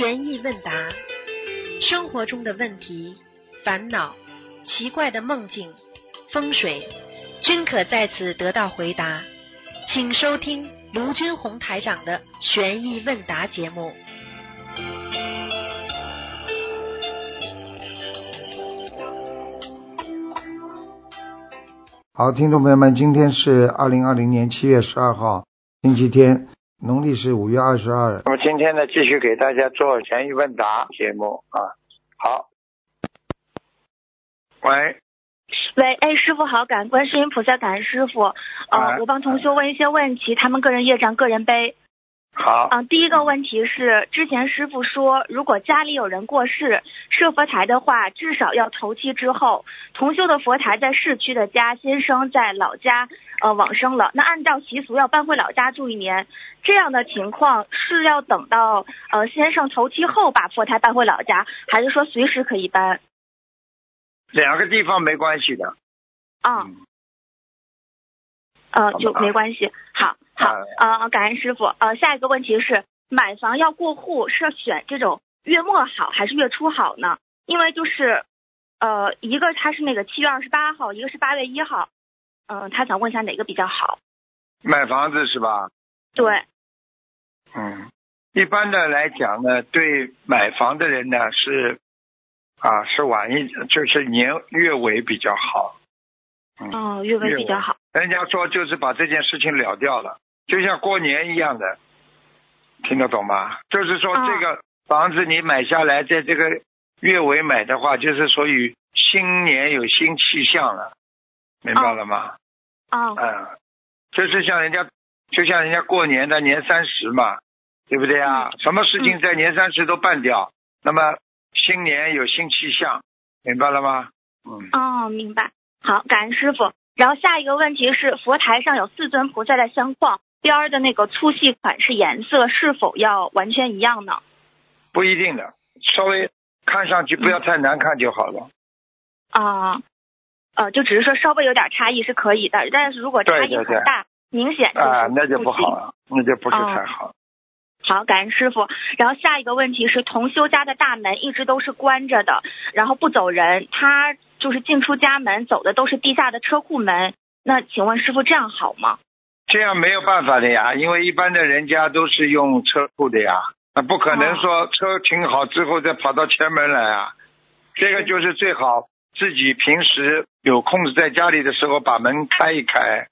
悬疑问答，生活中的问题、烦恼、奇怪的梦境、风水，均可在此得到回答。请收听卢军红台长的悬疑问答节目。好，听众朋友们，今天是二零二零年七月十二号，星期天，农历是五月二十二。那么今天呢，继续给大家做悬疑问答节目啊。好，喂，喂，哎，师傅好，感恩观世音菩萨，感恩师傅。哎呃，我帮同学问一些问题，他们个人业障个人背。好，嗯、第一个问题是，之前师傅说，如果家里有人过世，设佛台的话，至少要头七之后。同修的佛台在市区的家，先生在老家呃往生了，那按照习俗要搬回老家住一年。这样的情况是要等到呃先生头七后把佛台搬回老家，还是说随时可以搬？两个地方没关系的。啊、嗯呃，就没关系。好，好，呃，感恩师傅。呃，下一个问题是，买房要过户是要选这种月末好还是月初好呢？因为就是，呃，一个他是那个七月二十八号，一个是八月一号，嗯、他想问一下哪个比较好？买房子是吧？对，嗯，一般的来讲呢，对买房的人呢是啊是晚一，就是年月尾比较好。嗯，哦，月尾比较好。人家说就是把这件事情了掉了，就像过年一样的，听得懂吗？就是说啊这个房子你买下来，在这个月尾买的话，就是属于新年有新气象了，明白了吗？哦，嗯，就是像人家，就像人家过年的年三十嘛，对不对啊？什么事情在年三十都办掉，那么新年有新气象，明白了吗？嗯，哦，明白。好，感恩师傅。然后下一个问题是，佛台上有四尊菩萨的相框，边儿的那个粗细款式颜色是否要完全一样呢？不一定的，稍微看上去不要太难看就好了。啊，呃，就只是说稍微有点差异是可以的，但是如果差异对对对很大，明显就是啊，那就不好了，那就不是哦太好。好，感恩师傅。然后下一个问题是，同修家的大门一直都是关着的，然后不走人，他就是进出家门走的都是地下的车库门。那请问师傅这样好吗？这样没有办法的呀，因为一般的人家都是用车库的呀，那不可能说车停好之后再跑到前门来啊。这个就是最好自己平时有空在家里的时候把门开一开，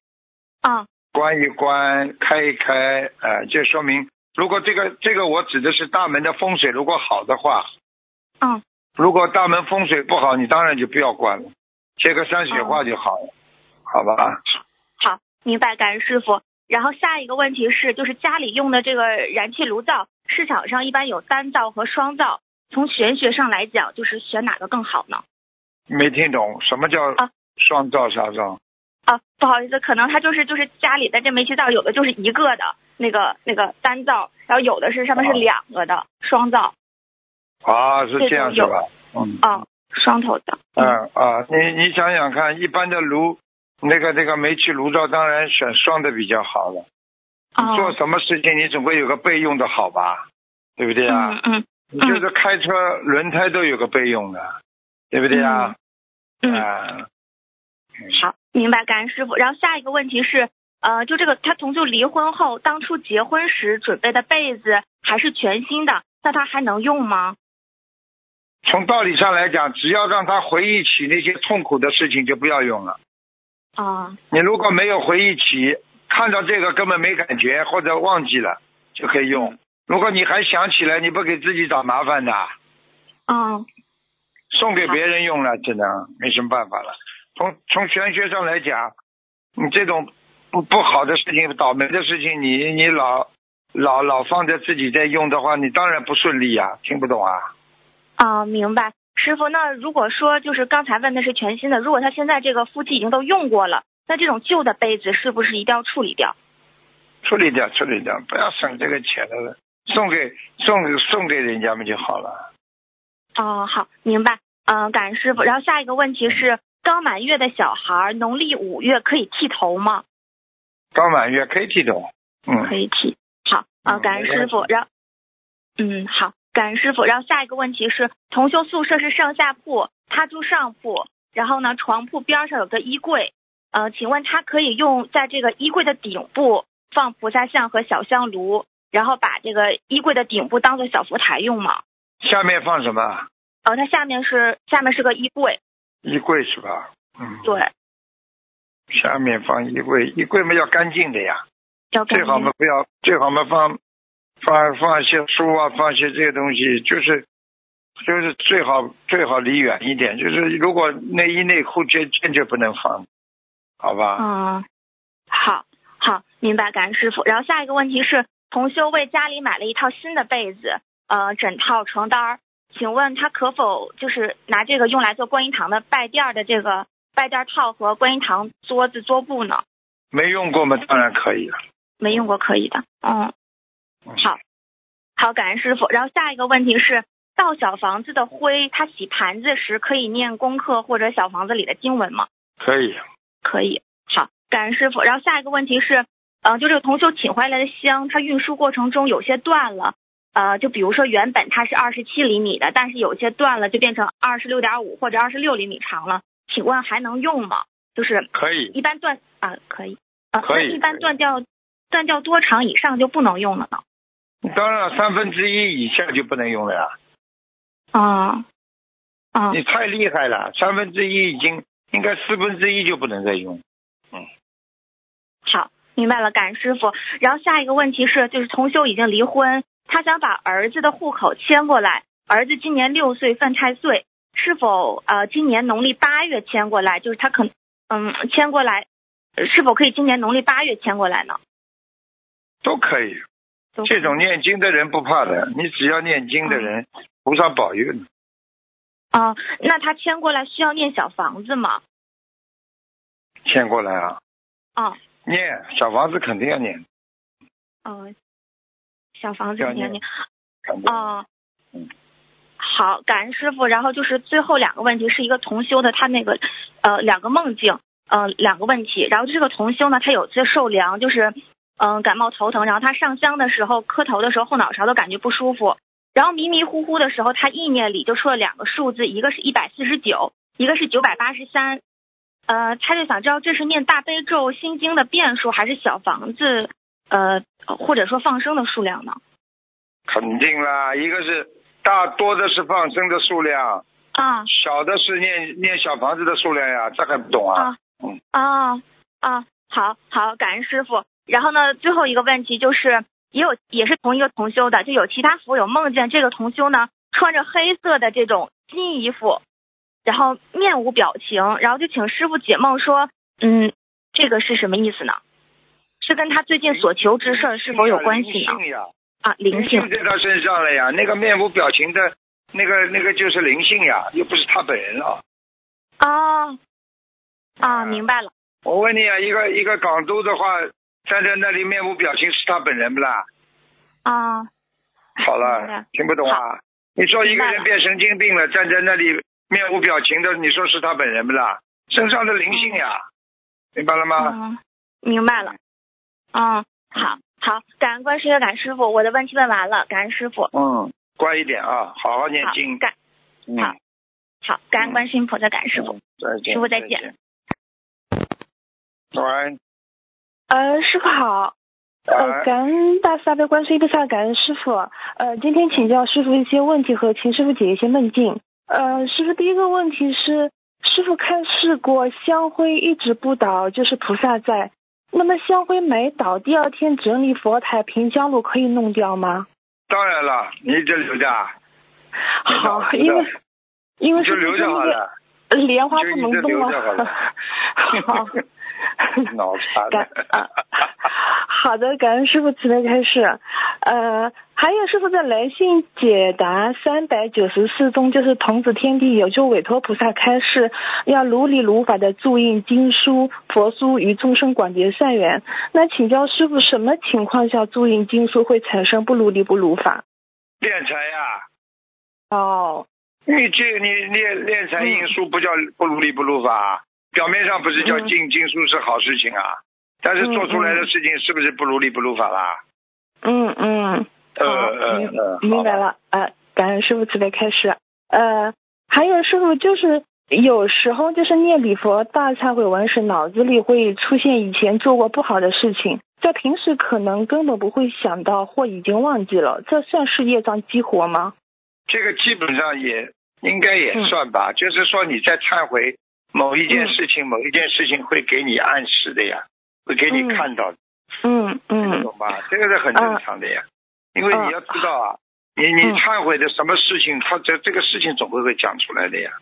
啊，关一关，开一开，呃，这说明如果这个这个我指的是大门的风水如果好的话，嗯，如果大门风水不好，你当然就不要关了，贴个山水画就好了，好吧？好，明白，感恩师傅。然后下一个问题是，就是家里用的这个燃气炉灶，市场上一般有单灶和双灶，从玄学上来讲，就是选哪个更好呢？没听懂什么叫啊双灶啥灶？啊，不好意思，可能他就是就是家里的这煤气灶，有的就是一个的那个那个单灶，然后有的是上面是哦两个的双灶啊，是这样是吧？嗯啊，双头的。嗯啊，你你想想看，一般的炉，那个那个煤气炉灶，当然选双的比较好了。你做哦，什么事情，你总归有个备用的好吧？对不对啊？嗯嗯你就是开车轮胎都有个备用的，对不对啊？嗯，啊，好，明白，感恩师傅。然后下一个问题是，呃，就这个他同就离婚后，当初结婚时准备的被子还是全新的，那他还能用吗？从道理上来讲，只要让他回忆起那些痛苦的事情，就不要用了。啊，你如果没有回忆起，看到这个根本没感觉或者忘记了，就可以用。如果你还想起来，你不给自己找麻烦的，嗯，送给别人用了，只能没什么办法了。从从玄学上来讲，你这种不不好的事情、倒霉的事情，你你老老老放在自己在用的话，你当然不顺利呀、听不懂啊？啊，明白。师傅，那如果说就是刚才问的是全新的，如果他现在这个夫妻已经都用过了，那这种旧的杯子是不是一定要处理掉？处理掉，处理掉，不要省这个钱了，送给送给送给人家们就好了。哦，好，明白。嗯、感恩师傅。然后下一个问题是，刚满月的小孩，农历五月可以剃头吗？刚满月可以剃头，嗯，可以剃。好，啊、嗯感恩师傅。然后，嗯，好，感恩师傅。然后下一个问题是，同修宿舍是上下铺，他住上铺，然后呢，床铺边上有个衣柜，呃，请问他可以用在这个衣柜的顶部放菩萨像和小香炉，然后把这个衣柜的顶部当做小佛台用吗？下面放什么？呃，它下面是下面是个衣柜，衣柜是吧？嗯，对，下面放衣柜，衣柜嘛要干净的呀，要干净最好嘛不要，最好嘛放放放一些书啊，放一些这些东西，就是就是最好最好离远一点，就是如果内衣内裤坚坚决不能放，好吧？嗯，好，好，明白，感恩师傅。然后下一个问题是，同修为家里买了一套新的被子、呃枕套、床单儿，请问他可否就是拿这个用来做观音堂的拜垫儿的这个拜垫儿套和观音堂桌子桌布呢？没用过嘛，当然可以了。没用过可以的，嗯，嗯好，好，感恩师傅。然后下一个问题是，倒小房子的灰，他洗盘子时可以念功课或者小房子里的经文吗？可以，可以，好，感恩师傅。然后下一个问题是，呃，就这个同修请回来的香，它运输过程中有些断了，呃，就比如说原本它是二十七厘米的，但是有些断了，就变成二十六点五或者二十六厘米长了，请问还能用吗？就是可以，一般断啊、可以，啊、可以一般断掉断掉多长以上就不能用了呢？当然三分之一以下就不能用了呀。啊啊你太厉害了，三分之一已经应该四分之一就不能再用。嗯好，明白了，感恩师傅。然后下一个问题是，就是同修已经离婚，他想把儿子的户口迁过来，儿子今年六岁犯太岁，是否呃今年农历八月迁过来？就是他可嗯迁过来，呃是否可以今年农历八月迁过来呢？都可以，这种念经的人不怕的，你只要念经的人，菩萨保佑你。啊、那他迁过来需要念小房子吗？迁过来啊，啊、念小房子肯定要念，嗯，小房子要念念念肯定。哦，嗯，好，感恩师傅。然后就是最后两个问题是一个同修的，他那个呃两个梦境，呃两个问题。然后这个同修呢，他有些受凉，就是嗯、呃感冒头疼，然后他上香的时候磕头的时候后脑勺都感觉不舒服，然后迷迷糊糊的时候，他意念里就出了两个数字，一个是一百四十九，一个是九百八十三。呃，他就想知道这是念大悲咒心经的变数，还是小房子呃或者说放生的数量呢？肯定啦，一个是大多的是放生的数量，啊小的是念念小房子的数量呀，这还不懂啊？啊啊啊！好好，感恩师傅。然后呢，最后一个问题就是，也有也是同一个同修的，就有其他佛友梦见这个同修呢穿着黑色的这种新衣服，然后面无表情，然后就请师傅解梦说，嗯，这个是什么意思呢？是跟他最近所求之事儿是否有关系呢灵？性呀，啊，灵性在他身上了呀，那个面无表情的，那个那个就是灵性呀，又不是他本人了。哦啊，明白了我问你啊，一个一个港督的话，站在那里面无表情，是他本人不啦？啊好了，听不懂啊？你说一个人变神经病了，站在那里面无表情的，你说是他本人不啦？身上的灵性呀，明白了吗？嗯，明白了。嗯，好，好，感恩观世音，感恩师傅，我的问题问完了，感恩师傅。嗯，乖一点啊，好好念好，经。感嗯好好，感恩观世音菩萨，感恩师傅。再见，师傅再见。喂，呃，师傅好，呃，哎感恩大慈大悲观世音菩萨，感恩师傅。呃，今天请教师傅一些问题和请师傅解一些梦境。呃，师傅第一个问题是，师傅看试过香灰一直不倒，就是菩萨在。那么香灰没倒，第二天整理佛台平香炉可以弄掉吗？当然了，你就留着啊，好，因为因为你就是留着好了。呃莲花不能动了。好。脑残感啊，好的，感恩师傅慈悲开示。呃，还有师傅在来信解答三百九十四中，就是童子天地有就委托菩萨开示，要如理如法的注印经书、佛书与众生广结善缘。那请教师傅，什么情况下注印经书会产生不如理不如法？练财呀，哦，你这你练练财印书不叫不如理不如法，表面上不是叫嗯进经书是好事情啊，但是做出来的事情是不是不如理不如法啦？嗯嗯，呃，呃明呃，明白了。呃，感恩师傅慈悲开示。呃，还有师傅就是有时候就是念礼佛大忏悔文时，脑子里会出现以前做过不好的事情，在平时可能根本不会想到或已经忘记了，这算是业障激活吗？这个基本上也应该也算吧，就是说你在忏悔某一件事情，某一件事情会给你暗示的呀，会给你看到的。嗯嗯，懂吧？这个是很正常的呀，因为你要知道啊，你你忏悔的什么事情，他这这个事情总会会讲出来的呀。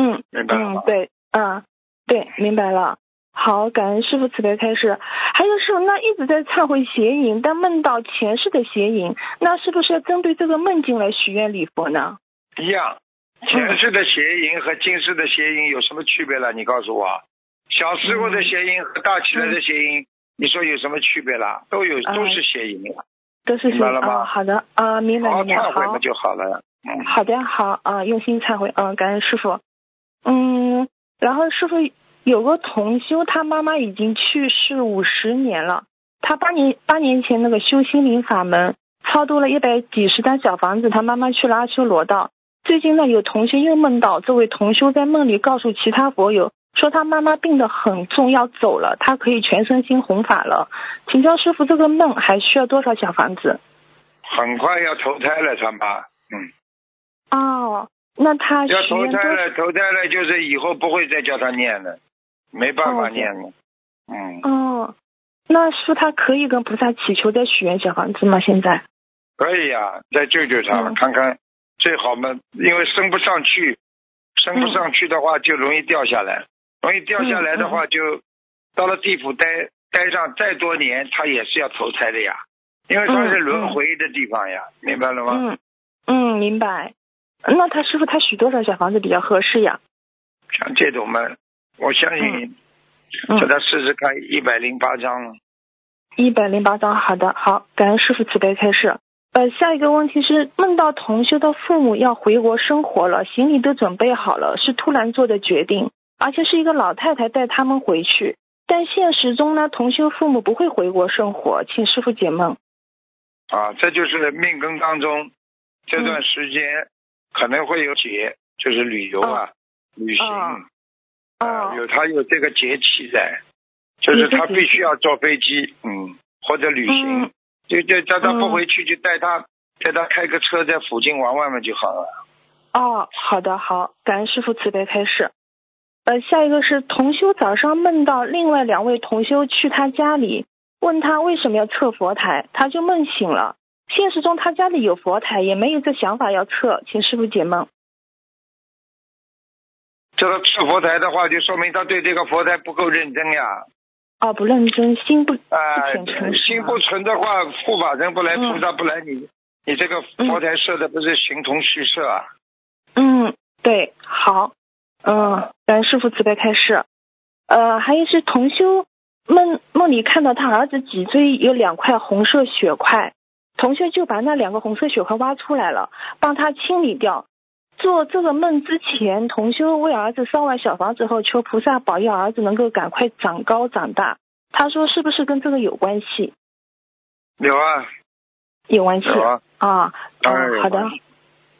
嗯，明白了吗？对，嗯，对，明白了。好，感恩师傅慈悲开示。还有师傅，那一直在忏悔邪淫，但梦到前世的邪淫，那是不是要针对这个梦境来许愿礼佛呢？一样，前世的邪淫和今世的邪淫有什么区别了？你告诉我，小时候的邪淫和大起来的邪淫。你说有什么区别了？都有，都是邪淫了，都是邪淫啊。好的啊，明白明白。好，忏悔就好了。嗯，好的好啊，用心忏悔嗯，感恩师傅。嗯，然后师傅有个同修，他妈妈已经去世五十年了。他八年八年前那个修心灵法门，超度了一百几十单小房子，他妈妈去了阿修罗道。最近呢，有同学又梦到这位同修在梦里告诉其他佛友。说他妈妈病得很重，要走了，他可以全身心弘法了。请教师傅，这个梦还需要多少小房子？很快要投胎了，他妈。嗯。哦，那他要投胎了，投胎了就是以后不会再叫他念了，没办法念了。嗯。哦，那是他可以跟菩萨祈求再许愿小房子吗？现在？可以呀，再救救他，看看最好嘛，因为升不上去，升不上去的话就容易掉下来。容易掉下来的话，就到了地府待待上再多年，他也是要投胎的呀，因为他是轮回的地方呀，明白了吗？嗯嗯，明白。那他师傅他许多少小房子比较合适呀？像这种嘛，我相信叫他试试看一百零八张。一百零八张，好的，好，感恩师傅慈悲开示。呃，下一个问题是梦到同修的父母要回国生活了，行李都准备好了，是突然做的决定。而且是一个老太太带他们回去，但现实中呢，同修父母不会回国生活，请师傅解梦。啊，这就是命根当中这段时间可能会有节，就是旅游啊，旅行啊，有他有这个节气在，就是他必须要坐飞机，嗯，或者旅行，就就叫他不回去，就带他带他开个车在附近玩玩嘛就好了。哦，好的，好，感恩师傅慈悲开示。呃，下一个是同修早上梦到另外两位同修去他家里，问他为什么要测佛台，他就梦醒了。现实中他家里有佛台，也没有这想法要测，请师傅解梦。这个测佛台的话，就说明他对这个佛台不够认真呀。哦，不认真，心不啊，心不纯的话，护法神不来，菩萨不来，你你这个佛台设的不是形同虚设啊？嗯，对，好。嗯，感师傅慈悲开示。呃，还有是同修梦梦里看到他儿子脊椎有两块红色血块，同修就把那两个红色血块挖出来了，帮他清理掉。做这个梦之前，同修为儿子烧完小房子后，求菩萨保佑儿子能够赶快长高长大。他说是不是跟这个有关系？有啊，有关系啊啊。好的，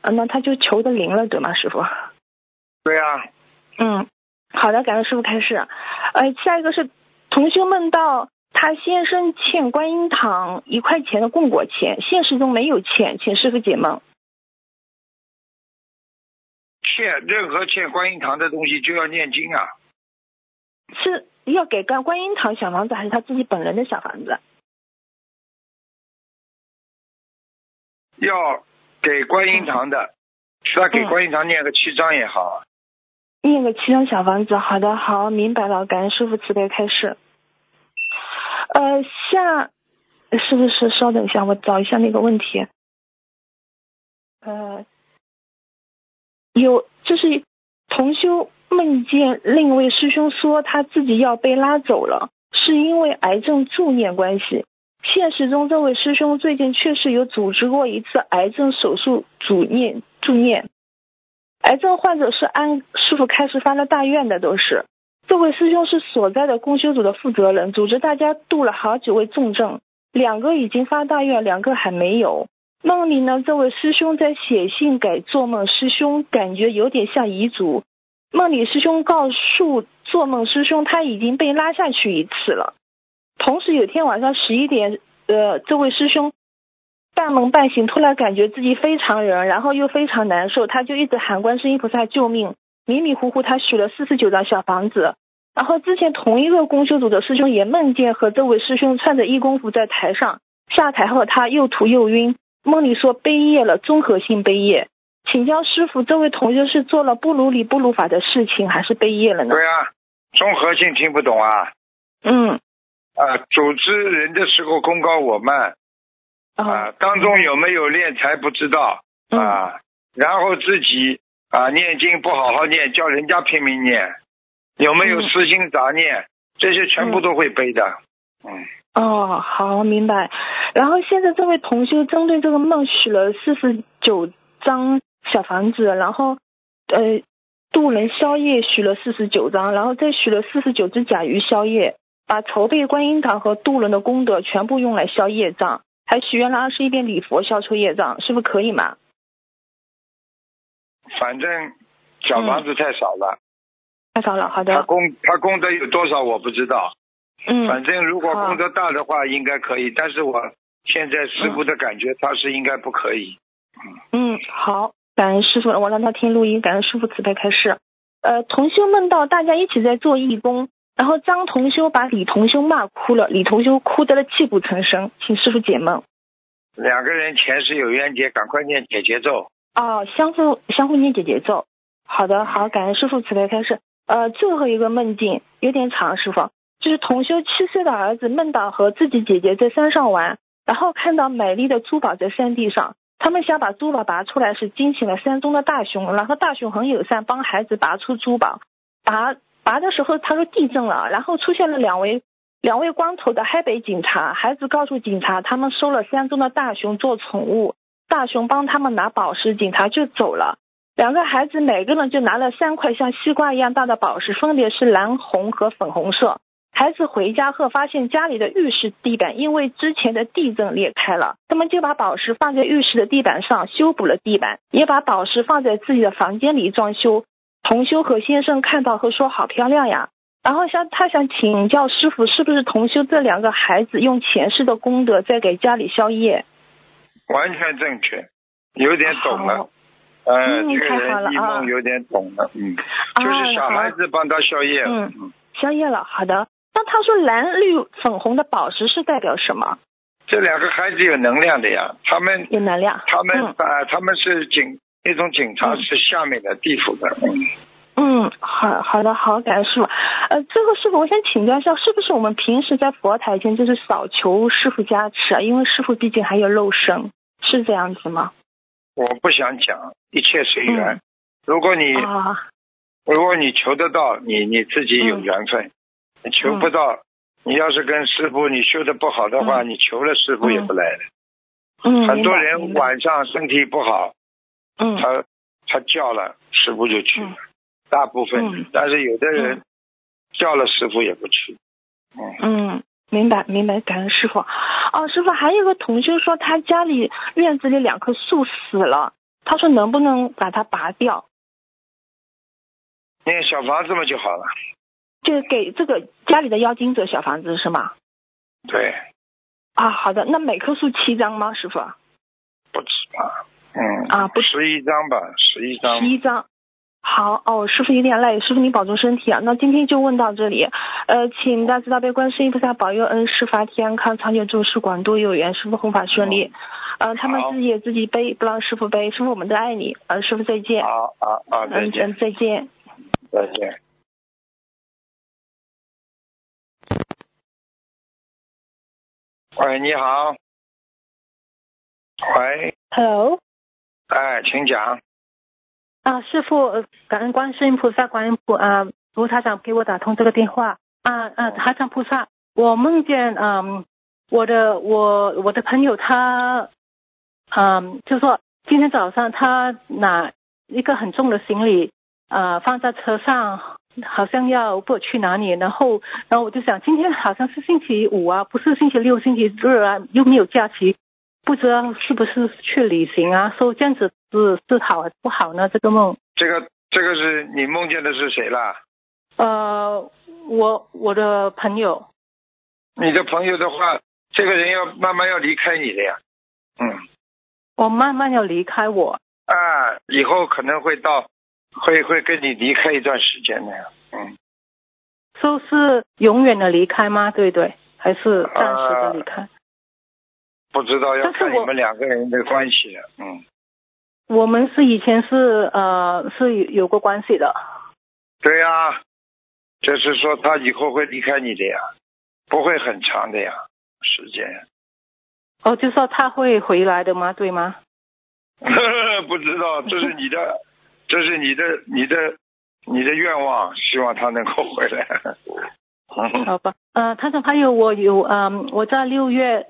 那他就求的灵了，对吗，师傅？对呀。嗯，好的，感恩师傅开示。呃，下一个是同修梦到他先生欠观音堂一块钱的供果钱，现实中没有欠，请师傅解梦。欠任何欠观音堂的东西就要念经啊。是要给观观音堂小房子，还是他自己本人的小房子？要给观音堂的，是他给观音堂念个七章也好。念个七张小房子，好的，好，明白了，感恩师傅慈悲开示。呃，下是不是？稍等一下，我找一下那个问题。呃，有，就是同修梦见另一位师兄说他自己要被拉走了，是因为癌症助念关系。现实中，这位师兄最近确实有组织过一次癌症手术助念助念。癌症患者是按师傅开始发了大愿的，都是这位师兄是所在的公修组的负责人，组织大家度了好几位重症，两个已经发大愿，两个还没有。梦里呢，这位师兄在写信给做梦师兄，感觉有点像遗嘱。梦里师兄告诉做梦师兄，他已经被拉下去一次了。同时有天晚上十一点，呃，这位师兄半梦半醒，突然感觉自己非常人，然后又非常难受，他就一直喊观世音菩萨救命。迷迷糊糊，他许了四十九张小房子。然后之前同一个公修组的师兄也梦见和这位师兄穿着义工服在台上，下台后他又吐又晕。梦里说背业了，综合性背业，请教师傅，这位同学是做了不如理不如法的事情，还是背业了呢？对啊，综合性听不懂啊。嗯。啊，组织人的时候功高我慢，啊，当中有没有练财不知道啊，然后自己啊念经不好好念，叫人家拼命念，有没有私心杂念，这些全部都会背的。嗯。哦，好，明白。然后现在这位同修针对这个梦许了四十九张小房子，然后呃渡人宵夜许了四十九张，然后再许了四十九只甲鱼宵夜，把筹备观音堂和渡人的功德全部用来消业障，还许愿了二十一遍礼佛消除业障，是不是可以嘛？反正小房子太少了，太少了，好的。他功他功德有多少我不知道。嗯，反正如果功德大的话，应该可以。但是我现在师傅的感觉，他是应该不可以。嗯，好，感恩师傅，我让他听录音。感恩师傅慈悲开示。呃，同修梦到大家一起在做义工，然后张同修把李同修骂哭了，李同修哭得了泣不成声，请师傅解梦。两个人前世有冤结，赶快念解结咒。哦，相互相互念解结咒。好的，好，感恩师傅慈悲开示。呃，最后一个梦境有点长，师傅。就是同修七岁的儿子梦到和自己姐姐在山上玩，然后看到美丽的珠宝在山地上，他们想把珠宝拔出来，是惊醒了山中的大熊，然后大熊很友善，帮孩子拔出珠宝。拔拔的时候，他说地震了，然后出现了两位两位光头的黑北警察，孩子告诉警察，他们收了山中的大熊做宠物，大熊帮他们拿宝石，警察就走了。两个孩子每个人就拿了三块像西瓜一样大的宝石，分别是蓝红和粉红色。孩子回家后发现家里的浴室地板因为之前的地震裂开了，他们就把宝石放在浴室的地板上修补了地板，也把宝石放在自己的房间里装修。同修和先生看到后说好漂亮呀，然后想他想请教师傅，是不是同修这两个孩子用前世的功德在给家里消业？完全正确，有点懂了。嗯，这个人一梦有点懂了，嗯，就是小孩子帮他消业了，嗯，消业了，好的。那他说蓝绿粉红的宝石是代表什么？这两个孩子有能量的呀，他们有能量，他们啊，他们是警那种警察是下面的地府的。嗯，好好的，好，感谢师傅。呃，最后师傅，我想请教一下，是不是我们平时在佛台前就是少求师傅加持啊？因为师傅毕竟还有肉身，是这样子吗？我不想讲，一切随缘。如果你如果你求得到，你你自己有缘分。求不到，你要是跟师傅你修的不好的话，你求了师傅也不来的。嗯，很多人晚上身体不好，嗯，他他叫了师傅就去了，大部分，但是有的人叫了师傅也不去。嗯，明白明白，感恩师傅。哦，师傅还有个同学说他家里院子里两棵树死了，他说能不能把它拔掉？念小房子嘛就好了。就给这个家里的妖精者小房子是吗？对。啊，好的，那每棵树七张吗，师傅？不止吧，嗯。啊，不十一张吧，十一张。十一张。好哦，师傅有点累，师傅你保重身体啊。那今天就问到这里，呃，请大慈大悲观世音菩萨保佑恩师法体安康，长久住世，广度有缘，师傅弘法顺利。呃，他们自己也自己背，不让师傅背。师傅我们都爱你，呃，师傅再见。好好好，再见。嗯，再见。再见。喂，你好。喂。Hello。哎，请讲。啊，师傅，感恩观世音菩萨、观音菩啊菩萨长给我打通这个电话。啊啊，海上菩萨，我梦见嗯，我的我我的朋友他，嗯，就说今天早上他拿一个很重的行李啊放在车上。好像要不去哪里，然后，然后我就想，今天好像是星期五啊，不是星期六、星期日啊，又没有假期，不知道是不是去旅行啊？说这样子是是好还是不好呢？这个梦，这个这个是你梦见的是谁啦？呃，我我的朋友，你的朋友的话，这个人要慢慢要离开你的呀。嗯，我慢慢要离开我，啊，以后可能会到，会会跟你离开一段时间的呀。嗯，说是永远的离开吗？对不对？还是暂时的离开？不知道要看你们两个人的关系了。嗯，我们是以前是呃是有有过关系的，对呀、就是说他以后会离开你的呀，不会很长的呀，时间。哦，就说他会回来的吗？对吗？不知道，这是你的，这是你的，你的，你的愿望，希望他能够回来。好吧，呃，他说还有我有嗯、我在六月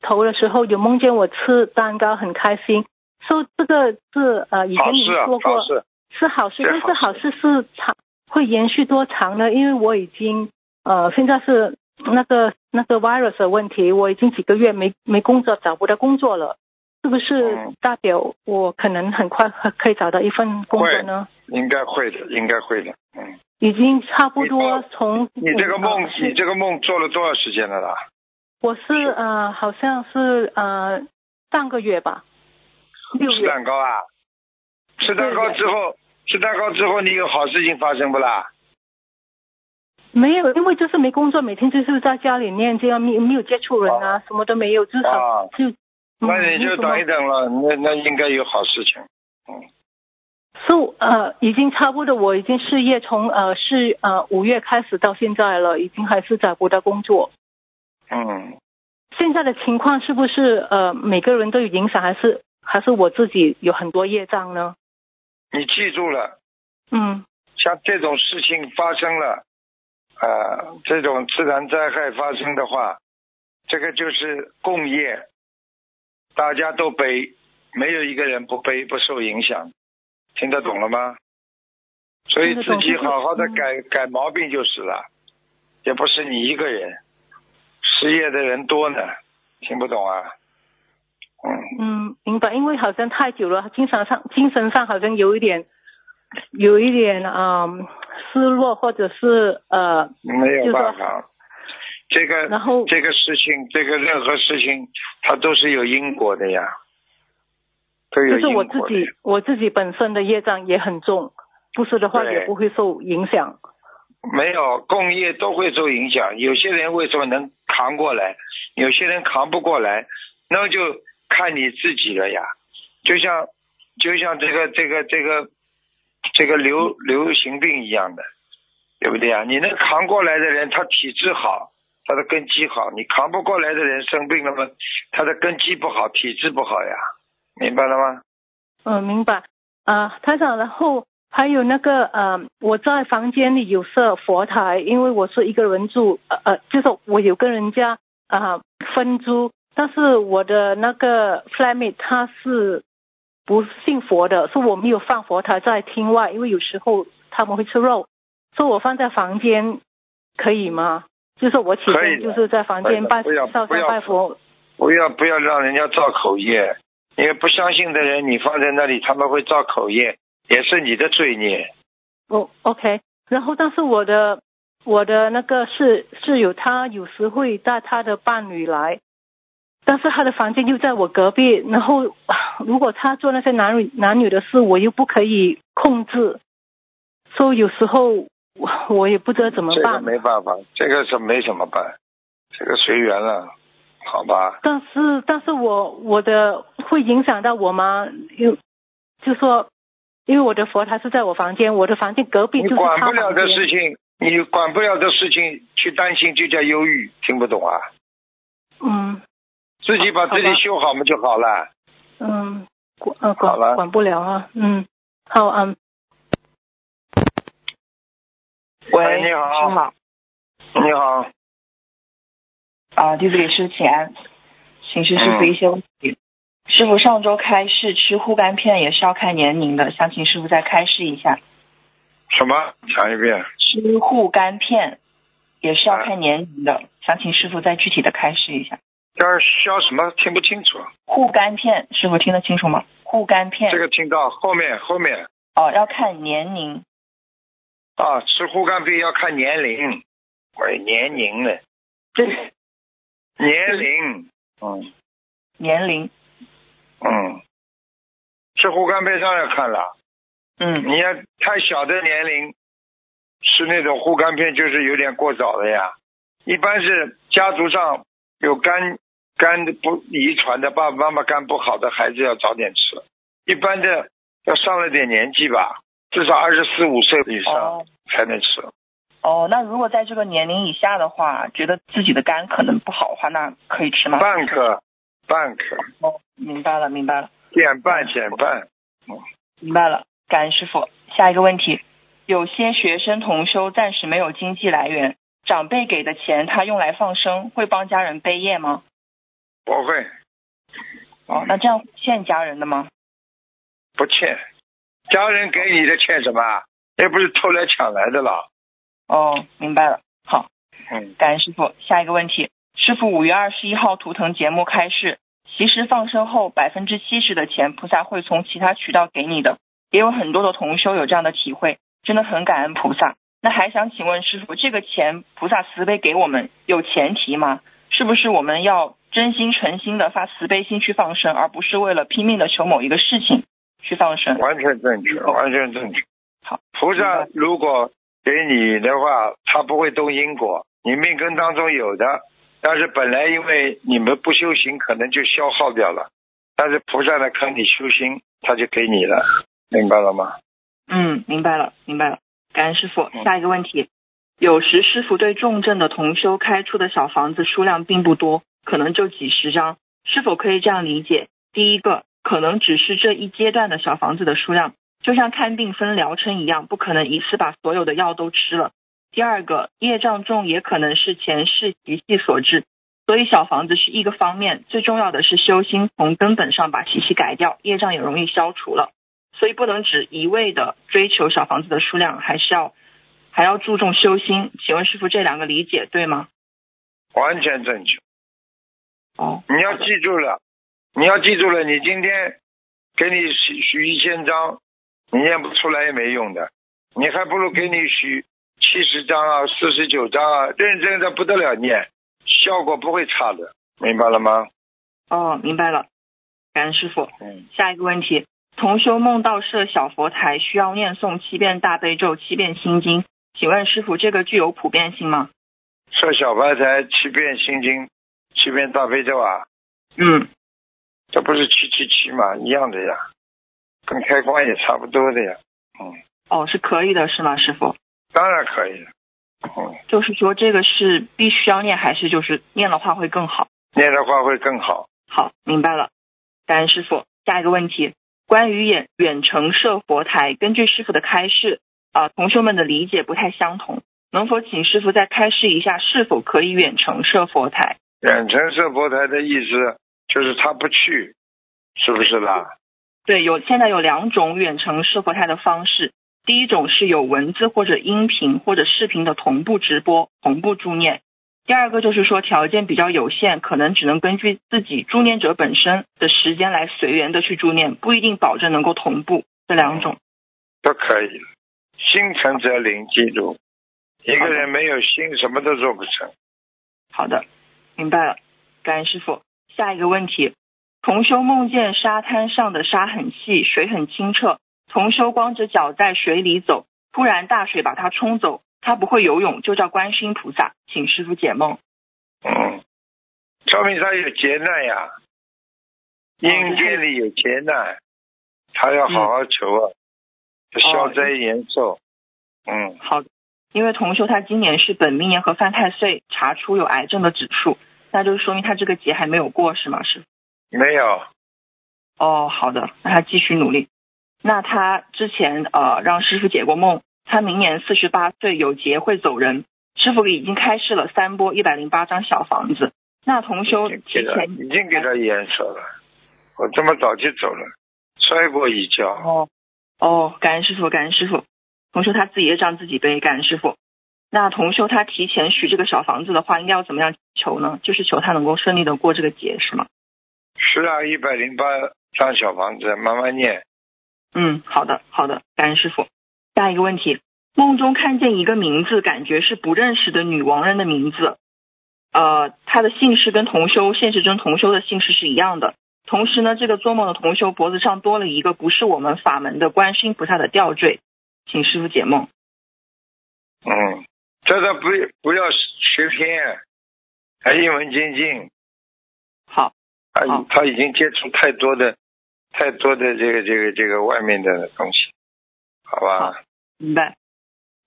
头的时候有梦见我吃蛋糕很开心，说这个是呃以前你好事啊，说过好事。是好事，是但是好好事是长会延续多长呢？因为我已经呃现在是那个那个 virus 的问题，我已经几个月没没工作，找不到工作了，是不是嗯代表我可能很快可以找到一份工作呢？应该会的，应该会的。嗯，已经差不多从你这个梦你这个梦做了多少时间了啦？我是呃，好像是呃上个月吧，六吃蛋糕啊？吃蛋糕之后，吃蛋糕之后，你有好事情发生不啦？没有，因为就是没工作，每天就是在家里面这样，没没有接触人啊，什么都没有，至少啊就、嗯那你就等一等了，那那应该有好事情。嗯，是呃，已经差不多，我已经失业从呃是呃五月开始到现在了，已经还是找不到工作。嗯，现在的情况是不是呃每个人都有影响，还是还是我自己有很多业障呢？你记住了，嗯像这种事情发生了，呃，这种自然灾害发生的话，这个就是共业，大家都背，没有一个人不背不受影响，听得懂了吗？所以自己好好的改改毛病就是了，也不是你一个人，失业的人多呢，听不懂啊？嗯，嗯，明白，因为好像太久了，精神上精神上好像有一点有一点嗯失落，或者是呃没有办法，这个然后这个事情，这个任何事情，它都是有因果的呀，都有就是我。自己我自己本身的业障也很重，不是的话也不会受影响。没有共业都会受影响，有些人为什么能扛过来，有些人扛不过来，那就看你自己了呀。就像就像这个这个这个这个流流行病一样的，对不对啊？你能扛过来的人，他体质好，他的根基好；你扛不过来的人生病了嘛，他的根基不好，体质不好呀，明白了吗？嗯，明白。啊、台长，然后还有那个呃，我在房间里有设佛台，因为我是一个人住，呃呃，就是我有跟人家啊、分租，但是我的那个 flatmate 他是不信佛的，说我没有放佛台在厅外，因为有时候他们会吃肉，说我放在房间可以吗？就是我起身就是在房间拜烧香拜佛，不要不要让人家造口业，因为不相信的人，你放在那里，他们会造口业，也是你的罪孽。哦，OK。然后，但是我的我的那个室室友，他有时会带他的伴侣来，但是他的房间又在我隔壁。然后，如果他做那些男女男女的事，我又不可以控制，所以有时候我 我也不知道怎么办这个办。没办法，这个是没什么办，这个随缘了，好吧？但是，但是我我的会影响到我吗？因就说，因为我的佛台是在我房间，我的房间隔壁就是他管不了。的事情，你管不了的事情去担心，就叫忧郁，听不懂啊？嗯自己把自己修好嘛就好了。嗯，管呃好了管管不了啊，嗯，好嗯，喂，哎你好师傅好，你好，啊，弟子给师傅请安，请示师傅一些问题。师傅上周开示吃护肝片也是要看年龄的，想请师傅再开示一下。什么？讲一遍。吃护肝片也是要看年龄的，想请师傅再具体的开示一下。要要什么？听不清楚。护肝片，师傅听得清楚吗？护肝片。这个听到后面后面。哦，要看年龄。啊，吃护肝片要看年龄。喂，年龄呢？对。年龄。嗯。年龄。嗯。吃护肝片上要看了。嗯。你要太小的年龄，吃那种护肝片就是有点过早了呀。一般是家族上有肝肝不遗传的，爸爸妈妈肝不好的孩子要早点吃。一般的要上了点年纪吧，至少二十四五岁以上才能吃。哦，那如果在这个年龄以下的话，觉得自己的肝可能不好的话，那可以吃吗？半颗，半颗。哦，明白了，明白了。减半，减半。嗯，明白了。感恩师傅。下一个问题，有些学生同修暂时没有经济来源。长辈给的钱，他用来放生，会帮家人背业吗？不会。哦，那这样欠家人的吗？不欠，家人给你的欠什么？又不是偷来抢来的了。哦，明白了。好。嗯。感恩师傅。下一个问题，师傅五月二十一号图腾节目开示，其实放生后百分之七十的钱，菩萨会从其他渠道给你的。也有很多的同修有这样的体会，真的很感恩菩萨。那还想请问师傅，这个钱菩萨慈悲给我们有前提吗？是不是我们要真心诚心的发慈悲心去放生，而不是为了拼命的求某一个事情去放生？完全正确，完全正确。好，菩萨如果给你的话，他不会动因果，你命根当中有的，但是本来因为你们不修行，可能就消耗掉了。但是菩萨呢，看你修心，他就给你了，明白了吗？嗯，明白了，明白了。感恩师傅，下一个问题，有时师傅对重症的同修开出的小房子数量并不多，可能就几十张，是否可以这样理解？第一个，可能只是这一阶段的小房子的数量，就像看病分疗程一样，不可能一次把所有的药都吃了。第二个，业障重也可能是前世习气所致，所以小房子是一个方面，最重要的是修心，从根本上把习气改掉，业障也容易消除了。所以不能只一味的追求小房子的数量，还是要还要注重修心。请问师傅这两个理解对吗？完全正确。哦，你要记住了，你要记住了，你今天给你许许一千张，你念不出来也没用的，你还不如给你许七十张啊，四十九张啊，认真的不得了念，效果不会差的，明白了吗？哦，明白了，感恩师傅。嗯，下一个问题。同修梦到设小佛台，需要念诵七遍大悲咒、七遍心经，请问师傅，这个具有普遍性吗？设小佛台七遍心经、七遍大悲咒啊？嗯，这不是七七七吗？一样的呀，跟开光也差不多的呀。嗯。哦，是可以的，是吗，师傅？当然可以。嗯。就是说，这个是必须要念，还是就是念的话会更好？念的话会更好。好，明白了。感恩师傅。下一个问题。关于远远程设佛台，根据师傅的开示，啊，同学们的理解不太相同，能否请师傅再开示一下，是否可以远程设佛台？远程设佛台的意思就是他不去，是不是啦？对，有现在有两种远程设佛台的方式，第一种是有文字或者音频或者视频的同步直播、同步助念。第二个就是说条件比较有限，可能只能根据自己助念者本身的时间来随缘的去助念，不一定保证能够同步。这两种都可以，心诚则灵，记住，一个人没有心，什么都做不成。好的，明白了，感恩师傅。下一个问题，同修梦见沙滩上的沙很细，水很清澈，同修光着脚在水里走，突然大水把他冲走。他不会游泳，就叫观世音菩萨，请师傅解梦。嗯，说明他有劫难呀，阴间里有劫难，他要好好求啊，消灾延寿。嗯，好，因为同修他今年是本命年和犯太岁查出有癌症的指数，那就说明他这个劫还没有过，是吗？师傅？没有。哦，好的，那他继续努力。那他之前呃让师傅解过梦。他明年四十八岁有劫会走人，师傅已经开示了三波一百零八张小房子。那同修提前已经给他颜色了，我这么早就走了，摔过一跤。哦哦，感恩师傅，感恩师傅。同修他自己也让自己背，感恩师傅。那同修他提前许这个小房子的话，应该要怎么样求呢？就是求他能够顺利的过这个节，是吗？是啊，一百零八张小房子，慢慢念。嗯，好的，好的，感恩师傅。下一个问题，梦中看见一个名字，感觉是不认识的女王人的名字，呃，她的姓氏跟同修现实中同修的姓氏是一样的。同时呢，这个做梦的同修脖子上多了一个不是我们法门的观世音菩萨的吊坠，请师傅解梦。嗯，这个不不要学偏，还一门精进。好，他好他已经接触太多的太多的这个这个这个外面的东西，好吧？明白。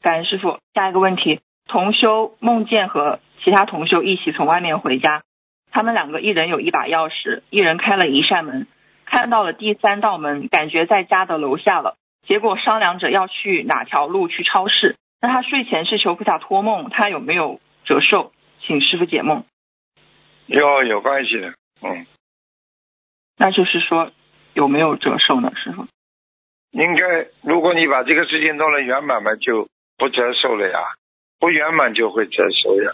感恩师傅。下一个问题，同修梦见和其他同修一起从外面回家，他们两个一人有一把钥匙，一人开了一扇门，看到了第三道门，感觉在家的楼下了。结果商量着要去哪条路去超市。那他睡前是求菩萨托梦，他有没有折寿？请师傅解梦。有有关系的，嗯，那就是说有没有折寿呢？师傅？应该如果你把这个事情弄了圆满嘛，就不折寿了呀；不圆满就会折寿呀。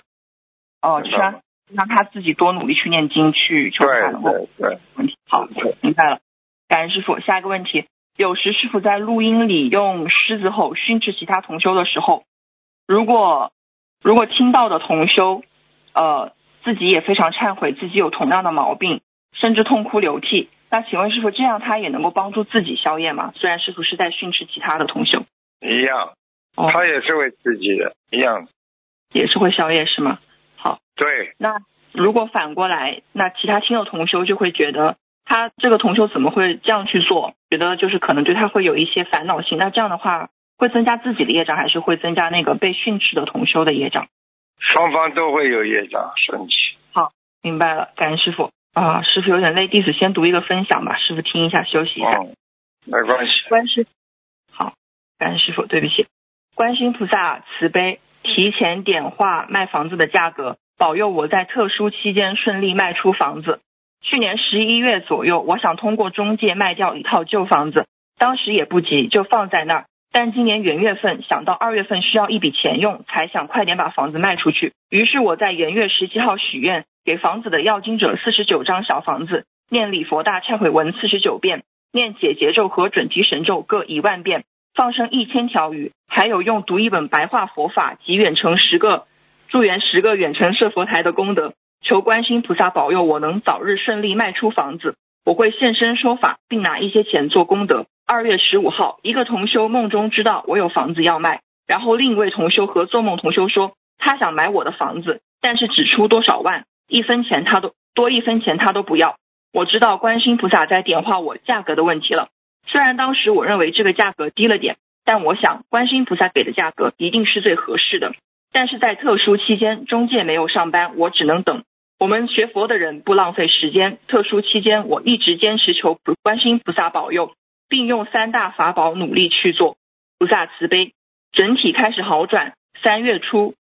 哦，就是让让他自己多努力去念经，去求菩萨对对对，问题。好，明白了。感恩师傅。下一个问题，有时师傅在录音里用狮子吼训斥其他同修的时候，如果如果听到的同修，呃，自己也非常忏悔自己有同样的毛病，甚至痛哭流涕，那请问师傅，这样他也能够帮助自己消业吗？虽然师傅是在训斥其他的同修，一样，哦，他也是为自己的，一样。也是会消业是吗？好，对，那如果反过来，那其他听友同修就会觉得他这个同修怎么会这样去做？觉得就是可能对他会有一些烦恼心。那这样的话，会增加自己的业障，还是会增加那个被训斥的同修的业障？双方都会有业障升起。明白了，感恩师傅啊，师傅有点累，弟子先读一个分享吧，师傅听一下，休息一下。嗯，没关系。关师好，感恩师傅，对不起，观世音菩萨慈悲，提前点化卖房子的价格，保佑我在特殊期间顺利卖出房子。去年十一月左右，我想通过中介卖掉一套旧房子，当时也不急，就放在那儿。但今年元月份想到二月份需要一笔钱用，才想快点把房子卖出去。于是我在元月十七号许愿，给房子的要经者四十九张小房子，念礼佛大忏悔文四十九遍，念解结咒和准提神咒各一万遍，放生一千条鱼，还有用读一本白话佛法及远程十个助缘十个远程设佛台的功德，求观世音菩萨保佑我能早日顺利卖出房子。我会现身说法，并拿一些钱做功德。二月十五号，一个同修梦中知道我有房子要卖，然后另一位同修和做梦同修说，他想买我的房子，但是只出多少万，一分钱他都多一分钱他都不要。我知道观世音菩萨在点化我价格的问题了。虽然当时我认为这个价格低了点，但我想观世音菩萨给的价格一定是最合适的。但是在特殊期间，中介没有上班，我只能等。我们学佛的人不浪费时间，特殊期间我一直坚持求菩观音菩萨保佑，并用三大法宝努力去做。菩萨慈悲，整体开始好转。三月初，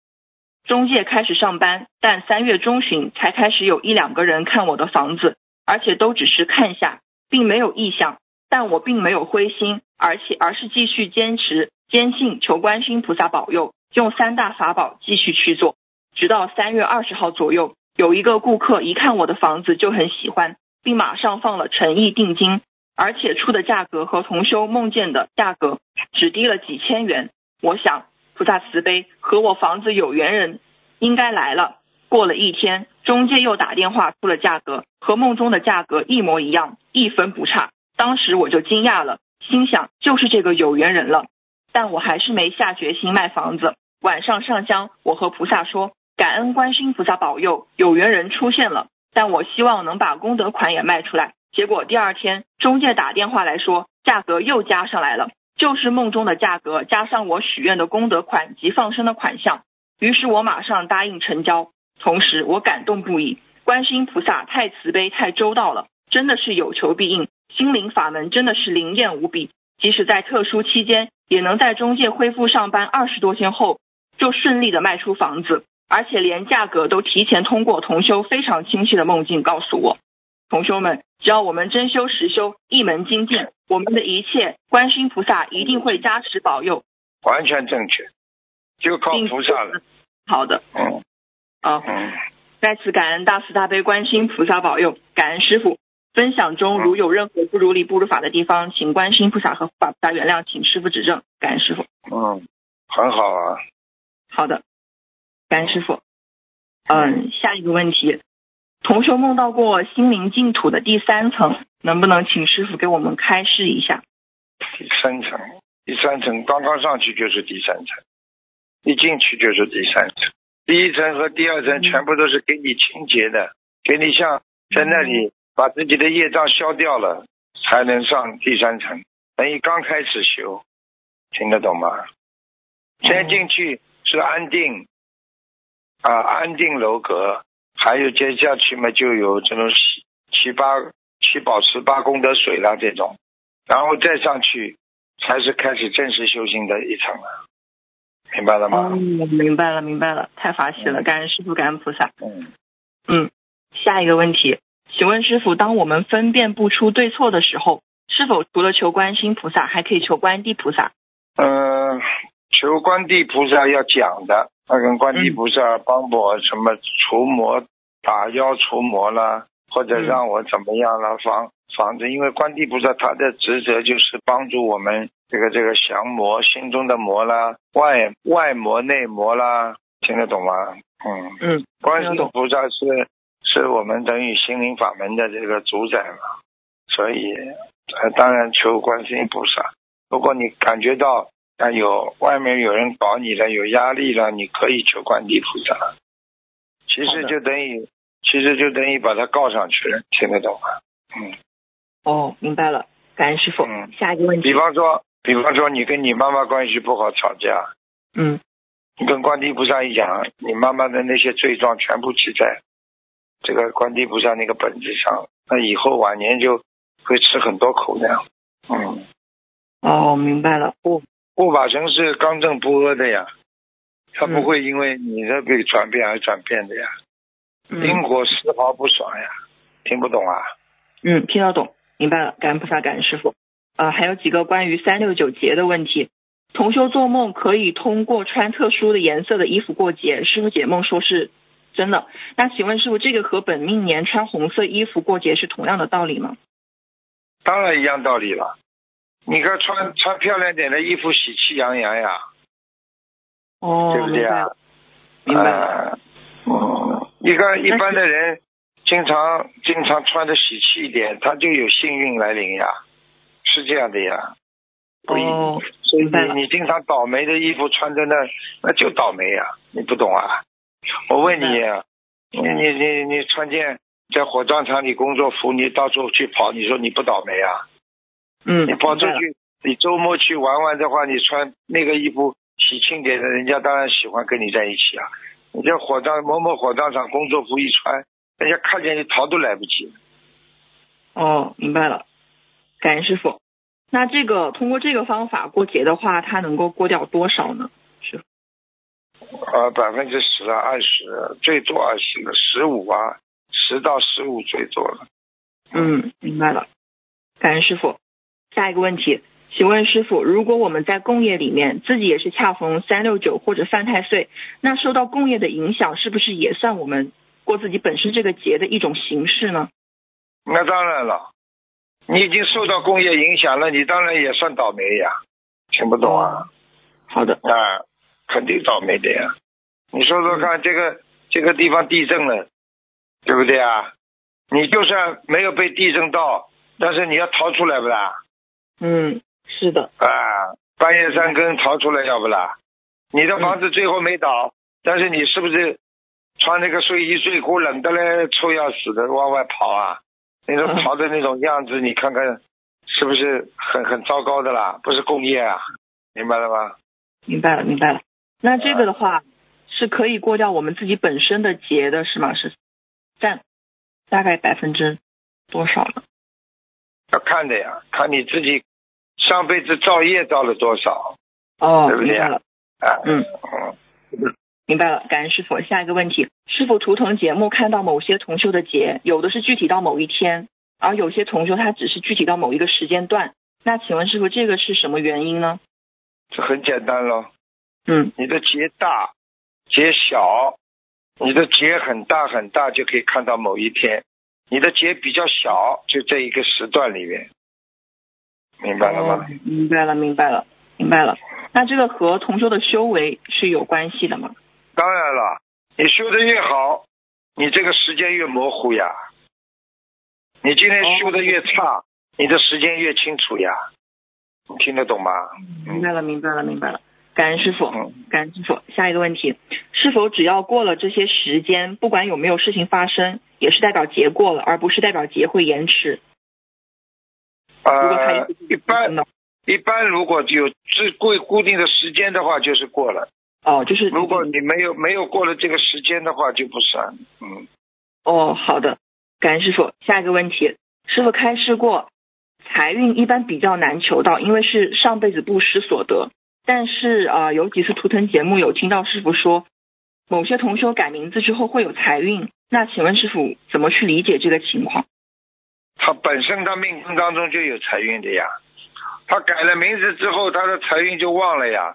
中介开始上班，但三月中旬才开始有一两个人看我的房子，而且都只是看下，并没有意向。但我并没有灰心，而且而是继续坚持坚信求观世音菩萨保佑，用三大法宝继续去做，直到三月二十号左右。有一个顾客一看我的房子就很喜欢，并马上放了诚意定金，而且出的价格和同修梦见的价格只低了几千元。我想菩萨慈悲，和我房子有缘人应该来了。过了一天，中介又打电话出了价格，和梦中的价格一模一样，一分不差。当时我就惊讶了，心想就是这个有缘人了。但我还是没下决心卖房子。晚上上香，我和菩萨说。感恩观世音菩萨保佑，有缘人出现了，但我希望能把功德款也卖出来。结果第二天，中介打电话来说，价格又加上来了，就是梦中的价格加上我许愿的功德款及放生的款项。于是我马上答应成交，同时我感动不已。观世音菩萨太慈悲、太周到了，真的是有求必应，心灵法门真的是灵验无比。即使在特殊期间，也能在中介恢复上班二十多天后，就顺利的卖出房子。而且连价格都提前通过同修非常清晰的梦境告诉我，同修们，只要我们真修实修，一门精进，我们的一切观世音菩萨一定会加持保佑。完全正确。就靠菩萨了。好的，嗯啊，嗯，再次感恩大慈大悲观世音菩萨保佑，感恩师傅。分享中如有任何不如理不如法的地方，请观世音菩萨和护法菩萨原谅，请师傅指正。感恩师傅。嗯，很好啊。好的，感恩师傅。嗯，下一个问题，同修梦到过心灵净土的第三层，能不能请师傅给我们开示一下？第三层，第三层刚刚上去就是第三层，一进去就是第三层。第一层和第二层全部都是给你清洁的，给你像在那里把自己的业障消掉了，才能上第三层。等于刚开始修，听得懂吗？先进去是安定啊，安定楼阁，还有接下去嘛就有这种七七八七宝十八功德水啦这种，然后再上去才是开始正式修行的一层了，明白了吗？嗯？明白了，明白了，太法喜了，感恩师傅，感恩菩萨。嗯，嗯，下一个问题，请问师傅，当我们分辨不出对错的时候，是否除了求观世音菩萨，还可以求观地菩萨？嗯，求观地菩萨要讲的，要跟观地菩萨帮我什么除魔、打妖除魔啦，或者让我怎么样了防防着，因为观地菩萨他的职责就是帮助我们这个这个降魔心中的魔啦，外外魔内魔啦，听得懂吗？嗯，嗯，观世菩萨是是我们等于心灵法门的这个主宰嘛，所以呃当然求观世音菩萨。如果你感觉到啊有外面有人搞你了，有压力了，你可以求观地菩萨。其实就等于其实就等于把他告上去了，听得懂吗？嗯，哦，明白了，感恩师傅。嗯下一个问题比，方说比方说你跟你妈妈关系不好吵架，嗯，你跟观地菩萨一讲，你妈妈的那些罪状全部记在这个观地菩萨那个本子上，那以后晚年就会吃很多苦的。嗯，哦，明白了。护法神是刚正不阿的呀，他嗯不会因为你的被转变而转变的呀，因嗯果丝毫不爽呀，听不懂啊？嗯，听得懂，明白了，感恩菩萨，感恩师傅。啊，还有几个关于三六九节的问题。同修做梦可以通过穿特殊的颜色的衣服过节，师傅解梦说是真的。那请问师傅，这个和本命年穿红色衣服过节是同样的道理吗？当然一样道理了。你看穿穿漂亮点的衣服，喜气洋洋呀，哦，对不对啊明白了，？明白了。呃嗯，一个一般的人经常经常穿的喜气一点，他就有幸运来临呀，是这样的呀。不一哦，所以你你经常倒霉的衣服穿在那，那就倒霉呀，你不懂啊？我问你，你你你你穿件在火葬场里工作服，你到处去跑，你说你不倒霉啊？嗯，你跑出去，你周末去玩玩的话，你穿那个衣服喜庆点的，人家当然喜欢跟你在一起啊。你这火葬某某火葬场工作服一穿，人家看见你逃都来不及。哦，明白了，感恩师傅。那这个通过这个方法过节的话，它能够过掉多少呢？师傅，呃，百分之十啊，二十，最多二十了，十五啊，十到十五最多了。嗯，明白了，感恩师傅。下一个问题，请问师傅，如果我们在共业里面自己也是恰逢三六九或者犯太岁，那受到共业的影响，是不是也算我们过自己本身这个节的一种形式呢？那当然了，你已经受到工业影响了，你当然也算倒霉呀。听不懂啊？好的，啊，肯定倒霉的呀。你说说看，这个这个地方地震了，对不对啊？你就算没有被地震到，但是你要逃出来不啦？嗯，是的，啊，半夜三更逃出来要不啦？你的房子最后没倒，但是你是不是穿那个睡衣睡裤冷的嘞，臭要死的往外跑啊？那种跑的那种样子，你看看是不是很很糟糕的啦？不是工业啊，明白了吗？明白了，明白了。那这个的话是可以过掉我们自己本身的劫的，是吗？是占大概百分之多少呢？要看的呀，看你自己上辈子造业造了多少哦，对不对啊啊？嗯嗯，明白了。感恩师傅。下一个问题，师傅图腾节目看到某些同修的节，有的是具体到某一天，而有些同修他只是具体到某一个时间段。那请问师傅，这个是什么原因呢？这很简单咯，嗯你的结大，结小，你的结很大很大就可以看到某一天，你的结比较小，就这一个时段里面，明白了吗？哦明白了，明白了，明白了。那这个和同修的修为是有关系的吗？当然了，你修的越好，你这个时间越模糊呀。你今天修的越差，你的时间越清楚呀。你听得懂吗？明白了，明白了，明白了。感恩师傅，嗯感恩师傅。下一个问题，是否只要过了这些时间，不管有没有事情发生，也是代表结过了，而不是代表结会延迟？呃，一般呢？一般如果有是固固定的时间的话，就是过了。哦，就是如果你没有没有过了这个时间的话，就不算。嗯，哦，好的，感恩师傅。下一个问题，师傅开示过，财运一般比较难求到，因为是上辈子布施所得。但是啊、呃有几次图腾节目有听到师傅说，某些同修改名字之后会有财运。那请问师傅怎么去理解这个情况？他本身他命根当中就有财运的呀。他改了名字之后，他的财运就旺了呀。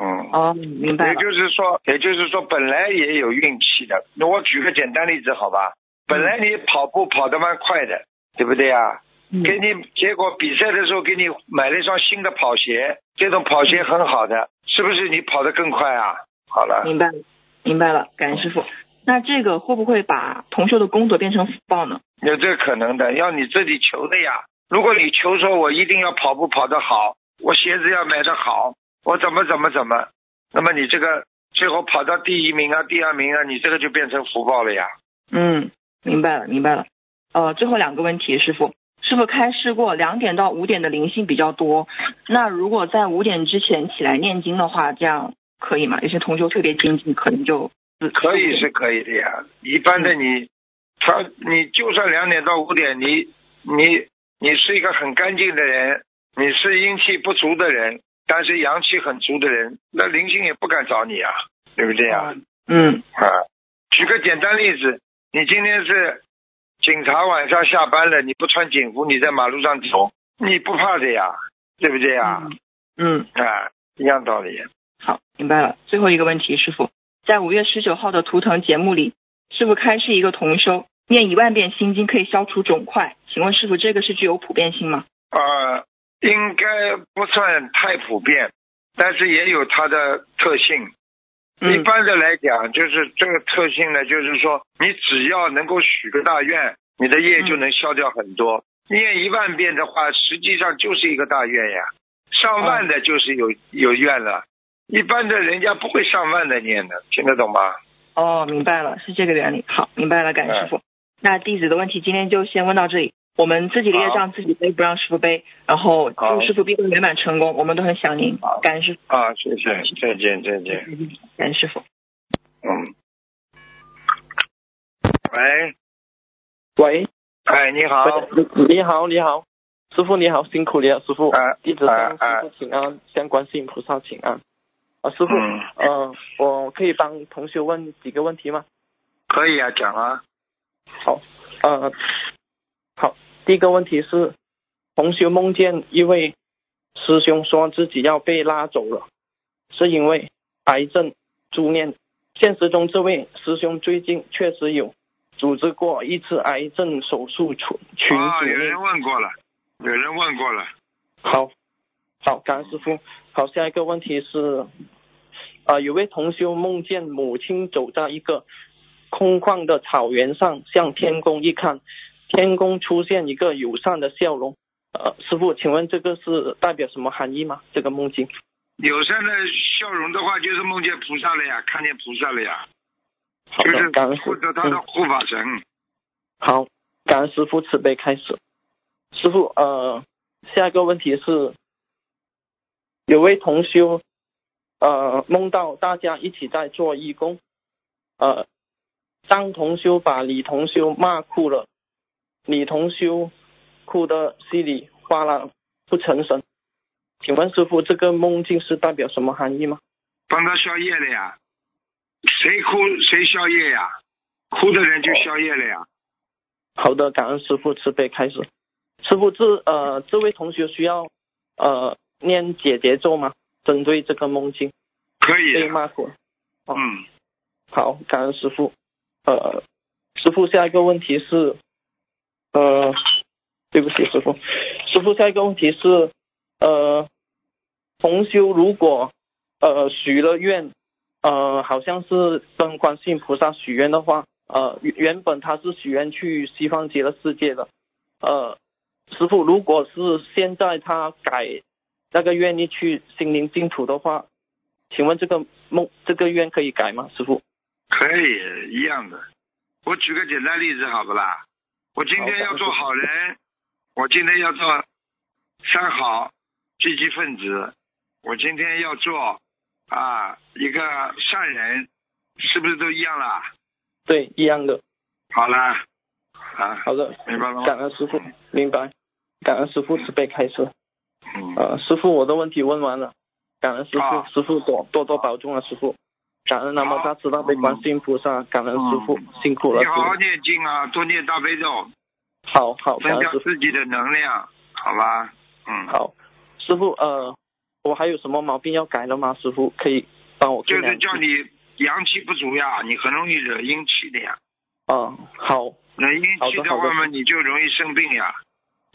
嗯。哦，明白也。就是说，也就是说，本来也有运气的。那我举个简单例子，好吧？本来你跑步跑得蛮快的，对不对呀？嗯给你结果比赛的时候给你买了一双新的跑鞋，这种跑鞋很好的，是不是你跑得更快啊？好了，明白了，明白了，感恩师傅。那这个会不会把同修的工作变成福报呢？有这个可能的，要你自己求的呀。如果你求说我一定要跑步跑得好，我鞋子要买得好，我怎么怎么怎么，那么你这个最后跑到第一名啊、第二名啊，你这个就变成福报了呀。嗯，明白了，明白了。呃，最后两个问题，师傅，师傅开示过两点到五点的灵性比较多，那如果在五点之前起来念经的话，这样可以吗？有些同修特别精进，可能就可以是可以的呀。一般的你，他你就算两点到五点，你你你是一个很干净的人，你是阴气不足的人，但是阳气很足的人，那灵性也不敢找你啊，对不对呀？嗯啊，举个简单例子，你今天是警察晚上下班了，你不穿警服，你在马路上走，你不怕的呀，对不对呀？嗯，啊，一样道理。好，明白了。最后一个问题，师傅，在五月十九号的图腾节目里，师傅开示一个同修念一万遍心经可以消除肿块，请问师傅这个是具有普遍性吗？呃，应该不算太普遍，但是也有它的特性。一嗯般的来讲，就是这个特性呢，就是说你只要能够许个大愿，你的业就能消掉很多。念一万遍的话，实际上就是一个大愿呀。上万的就是有、有愿了，一般的人家不会上万的念的，听得懂吗？哦，明白了，是这个原理。好，明白了，感恩师傅。那弟子的问题今天就先问到这里。我们自己的业障自己背，不让师傅背。然后祝师傅毕业圆满成功，我们都很想您。感恩师傅，啊，谢谢，再见，再见。感恩师傅。嗯。喂，喂，哎，你好。你你好，你好，师傅你好，辛苦你了，师傅。啊弟子向啊师傅请安，向观世音菩萨请安。啊，师傅，嗯呃，我可以帮同学问几个问题吗？可以啊，讲啊。好，呃，好，第一个问题是，同学梦见一位师兄说自己要被拉走了，是因为癌症住院。现实中，这位师兄最近确实有组织过一次癌症手术群群啊，组有人问过了，有人问过了。好，好，感恩师傅。好，下一个问题是，呃，有位同修梦见母亲走在一个空旷的草原上，向天空一看，天宫出现一个友善的笑容。呃，师傅，请问这个是代表什么含义吗？这个梦境？友善的笑容的话，就是梦见菩萨了呀，看见菩萨了呀，好的，就是感恩师或者他的嗯护法神。好，感恩师傅慈悲开始。师傅，呃，下一个问题是，有位同修，呃，梦到大家一起在做义工，呃，张同修把李同修骂哭了，李同修哭得稀里哗啦不成声。请问师傅，这个梦境是代表什么含义吗？帮他消业了呀，谁哭谁消业呀，哭的人就消业了呀。好的，感恩师傅慈悲开始。师傅，这呃这位同学需要呃念解结咒吗？针对这个梦境。可以的。被骂过。嗯，好，感恩师傅。呃，师傅，下一个问题是，呃，对不起，师傅，师傅，下一个问题是，呃，同修如果呃许了愿，呃，好像是跟观世音菩萨许愿的话，呃，原本他是许愿去西方极乐世界的，呃，师傅，如果是现在他改那个愿意去心灵净土的话，请问这个梦这个愿可以改吗，师傅？可以一样的。我举个简单例子，好不啦？我今天要做好人，我今天要做三好积极分子，我今天要做啊一个善人，是不是都一样啦？对，一样的。好啦，啊，好的，明白了吗？感恩师傅，明白。感恩师傅慈悲开示。嗯，呃，师傅，我的问题问完了，感恩师傅，啊师傅多多多保重啊，师傅。感恩南无大慈大悲观世音菩萨，感恩师傅，辛苦了，你好好。念经啊，多念大悲咒，好好，感增加。自己的能量，好吧？嗯，好，师傅，呃，我还有什么毛病要改的吗？师傅可以帮我就是叫你阳气不足呀，你很容易惹阴气的呀。嗯，好，那阴气的好的好的话嘛，你就容易生病呀，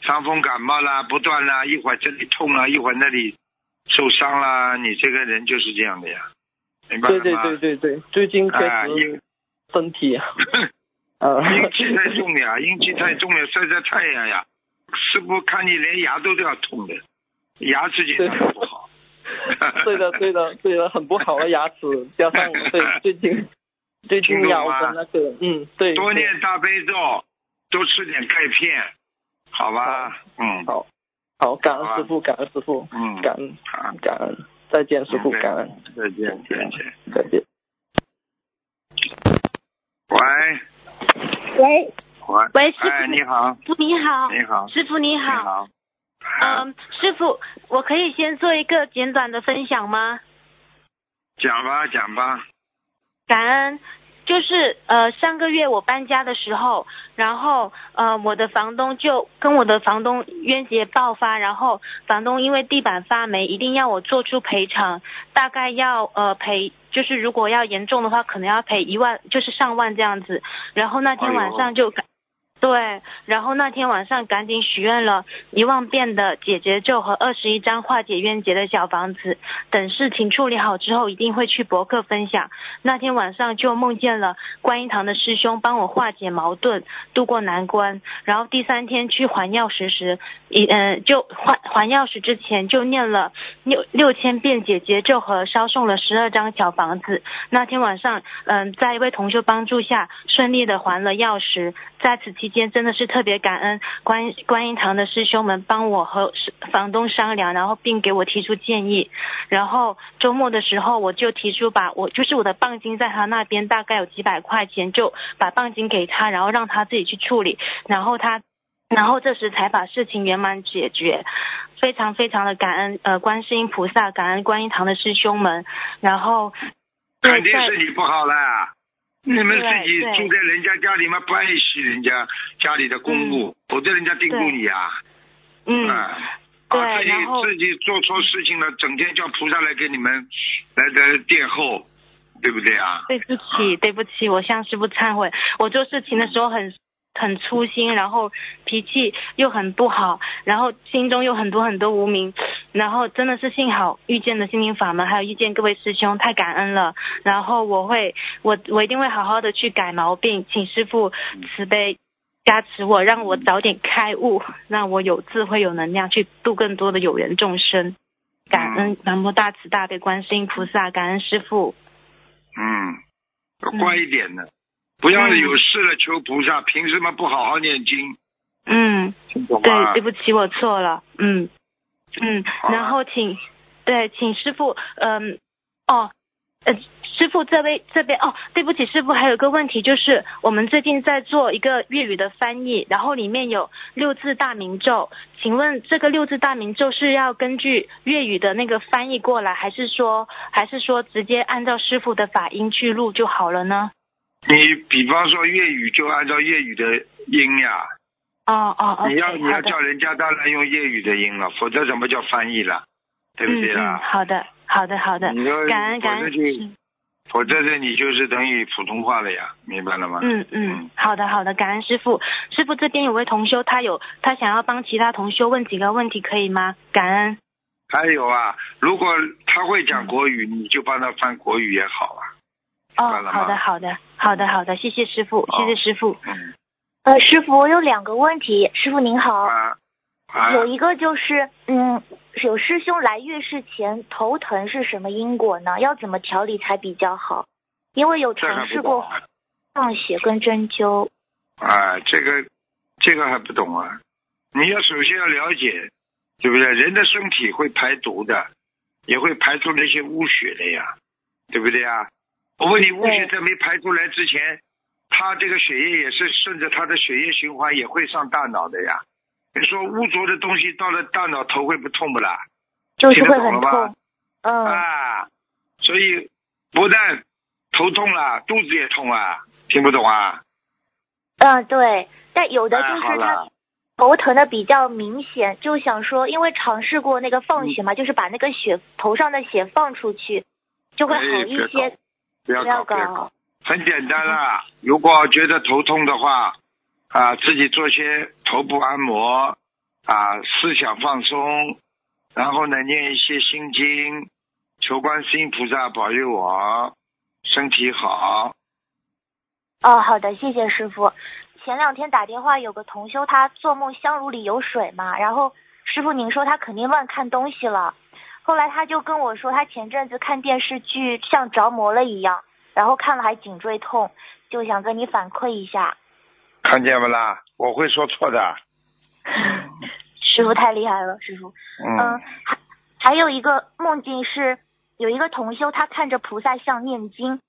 伤风感冒啦，不断啦，一会儿这里痛啦，一会儿那里受伤啦，你这个人就是这样的呀，明白对？对对对对，最近确啊阴实身体啊，呃，阴气太重呀，阴气太重了，晒晒太阳呀，师傅看你连牙都都要痛的，牙齿检查不好。对的，对的，对的，很不好的牙齿，加上 对最近最近腰听懂吗？的那个，嗯，对，多对念大悲咒，多吃点钙片，好吧？嗯，好，好，感恩师傅，感恩师傅，嗯。感恩好，感恩，再见师傅，嗯感恩，再见，再见。再见。喂喂喂喂师傅哎，你好，师傅你好，你好，师傅你你，好。嗯，师傅，我可以先做一个简短的分享吗？讲吧，讲吧。感恩。就是呃上个月我搬家的时候，然后呃我的房东就跟我的房东冤结爆发，然后房东因为地板发霉，一定要我做出赔偿，大概要呃赔，就是如果要严重的话，可能要赔一万，就是上万这样子。然后那天晚上就赶对，然后那天晚上赶紧许愿了一万遍的姐姐咒和二十一张化解冤结的小房子，等事情处理好之后，一定会去博客分享。那天晚上就梦见了观音堂的师兄帮我化解矛盾，渡过难关。然后第三天去还钥匙时，一呃就还还钥匙之前就念了六六千遍姐姐咒和烧送了十二张小房子。那天晚上，嗯、在一位同学帮助下，顺利的还了钥匙。在此期间，真的是特别感恩观观音堂的师兄们帮我和房东商量，然后并给我提出建议。然后周末的时候，我就提出把我就是我的棒金在他那边大概有几百块钱，就把棒金给他，然后让他自己去处理。然后他，然后这时才把事情圆满解决。非常非常的感恩呃观世音菩萨，感恩观音堂的师兄们。然后肯定是你不好啦。你们自己住在人家家里嘛，不爱惜人家家里的公物，否则人家盯住你啊。嗯。啊自己自己做错事情了，整天叫菩萨来给你们来来垫后，对不对啊？对不起，对不起，我向师傅忏悔。我做事情的时候很很粗心，然后脾气又很不好，然后心中有很多很多无名，然后真的是幸好遇见了心灵法门，还有遇见各位师兄，太感恩了。然后我会，我我一定会好好的去改毛病，请师傅慈悲。加持我，让我早点开悟，让我有智慧、有能量去度更多的有缘众生。感恩南无大慈大悲观世音菩萨，感恩师傅。嗯，乖一点的，不要有事了求菩萨，凭什么不好好念经？嗯，对，对？不起，我错了。嗯嗯，然后请对，请师傅，嗯，哦，呃，师傅这位这边哦，对不起，师傅还有个问题，就是我们最近在做一个粤语的翻译，然后里面有六字大明咒，请问这个六字大明咒是要根据粤语的那个翻译过来，还是说还是说直接按照师傅的法音去录就好了呢？你比方说粤语就按照粤语的音呀，哦哦哦你要你要叫人家当然用粤语的音了，否则怎么叫翻译了？对不对嗯嗯，啊？好的，好的好的你说，感恩感恩。否则这你就是等于普通话了呀，明白了吗？嗯嗯，好的好的，感恩师傅。师傅这边有位同修，他有他想要帮其他同修问几个问题，可以吗？感恩。还有啊，如果他会讲国语，你就帮他翻国语也好啊。哦好的好的好的好的，谢谢师傅，谢谢师傅。嗯呃，师傅，我有两个问题。师傅您好，啊啊，有一个就是，嗯，有师兄来月事前头疼是什么因果呢？要怎么调理才比较好？因为有尝试过？放血跟针灸。啊，这个这个还不懂啊？你要首先要了解，对不对？人的身体会排毒的，也会排出那些污血的呀，对不对啊？我问你，污血在没排出来之前，他这个血液也是顺着他的血液循环，也会上大脑的呀。你说污浊的东西到了大脑，头会不痛不啦？就是会很痛。嗯，啊，所以不但头痛了，肚子也痛啊，听不懂啊？嗯，对。但有的就是他头疼的比较明显，就想说，因为尝试过那个放血嘛，就是把那个血头上的血放出去，就会好一些。不要搞，不要搞搞。很简单啦，如果觉得头痛的话，啊，自己做些头部按摩，啊，思想放松，然后呢，念一些心经，求观世音菩萨保佑我身体好。哦，好的，谢谢师傅。前两天打电话有个同修，他做梦香炉里有水嘛，然后师傅您说他肯定乱看东西了。后来他就跟我说，他前阵子看电视剧像着魔了一样，然后看了还颈椎痛，就想跟你反馈一下。看见不啦？我会说错的。师傅太厉害了，师傅。嗯嗯，，还还有一个梦境是，有一个同修他看着菩萨像念经，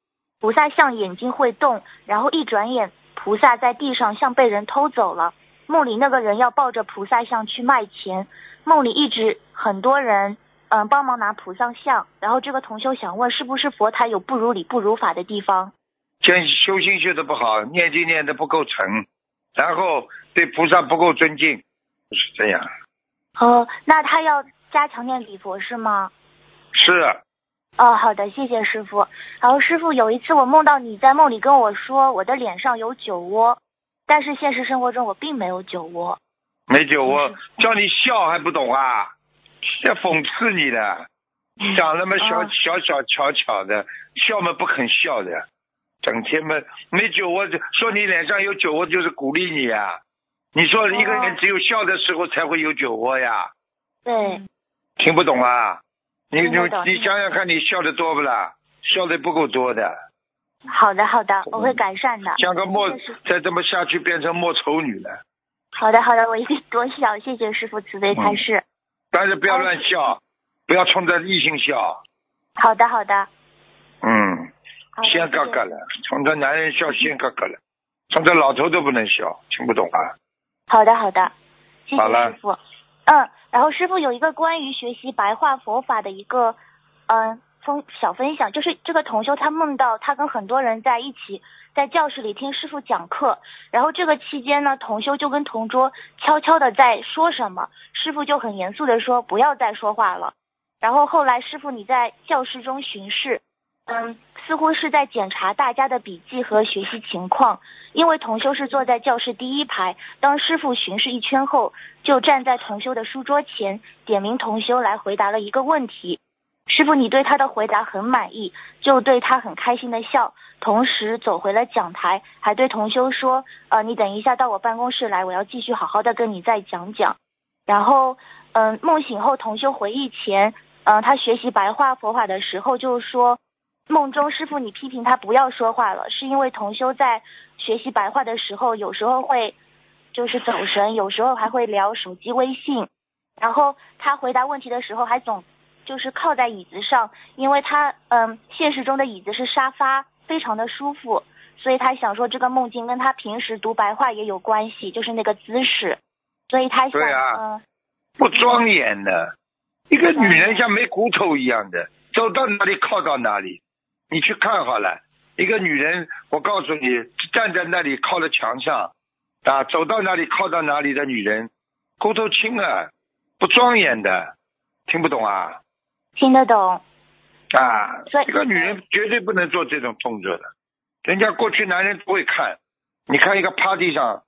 菩萨像眼睛会动，然后一转眼，菩萨在地上像被人偷走了。梦里那个人要抱着菩萨像去卖钱，梦里一直很多人嗯帮忙拿菩萨像，然后这个同修想问是不是佛台有不如理不如法的地方？先修心修的不好，念经念的不够诚，然后对菩萨不够尊敬，是这样。哦，那他要加强念礼佛是吗？是。哦，好的，谢谢师傅。然后师傅有一次我梦到你在梦里跟我说我的脸上有酒窝，但是现实生活中我并没有酒窝。没酒窝，叫你笑还不懂啊？在讽刺你的，长那么小、哦小小巧巧的，笑嘛不肯笑的，整天嘛没酒窝，就说你脸上有酒窝就是鼓励你啊。你说一个人哦只有笑的时候才会有酒窝呀，对，听不懂啊？你你你想想看，你笑的多不啦？笑的不够多的，好的好的，我会改善的。像个莫再这么下去变成莫愁女了。好的好的，我一定多笑，谢谢师傅慈悲开示。但是不要乱哦笑，不要冲着异性笑。好的好的，嗯，先嘎嘎了，冲着男人笑先嘎嘎了，冲着老头都不能笑，听不懂啊？好的好的，谢谢好了师傅。嗯，然后师傅有一个关于学习白话佛法的一个嗯分小分享，就是这个同修他梦到他跟很多人在一起在教室里听师傅讲课，然后这个期间呢，同修就跟同桌悄悄的在说什么，师傅就很严肃的说不要再说话了。然后后来师傅你在教室中巡视，嗯，似乎是在检查大家的笔记和学习情况。因为同修是坐在教室第一排，当师傅巡视一圈后，就站在同修的书桌前，点名同修来回答了一个问题。师傅，你对他的回答很满意，就对他很开心的笑，同时走回了讲台，还对同修说：“呃，你等一下到我办公室来，我要继续好好的跟你再讲讲。”然后，嗯、梦醒后，同修回忆前，嗯、他学习白话佛法的时候就说，梦中师傅你批评他不要说话了，是因为同修在学习白话的时候，有时候会就是走神，有时候还会聊手机微信，然后他回答问题的时候还总就是靠在椅子上，因为他嗯现实中的椅子是沙发，非常的舒服，所以他想说这个梦境跟他平时读白话也有关系，就是那个姿势，所以他想嗯不庄严的，一个女人像没骨头一样的，走到哪里靠到哪里。你去看好了，一个女人，我告诉你，站在那里靠在墙上，啊，走到哪里靠到哪里的女人，骨头轻啊，不庄严的，听不懂啊？听得懂，啊所个女人绝对不能做这种动作的。人家过去男人不会看，你看一个 party 上，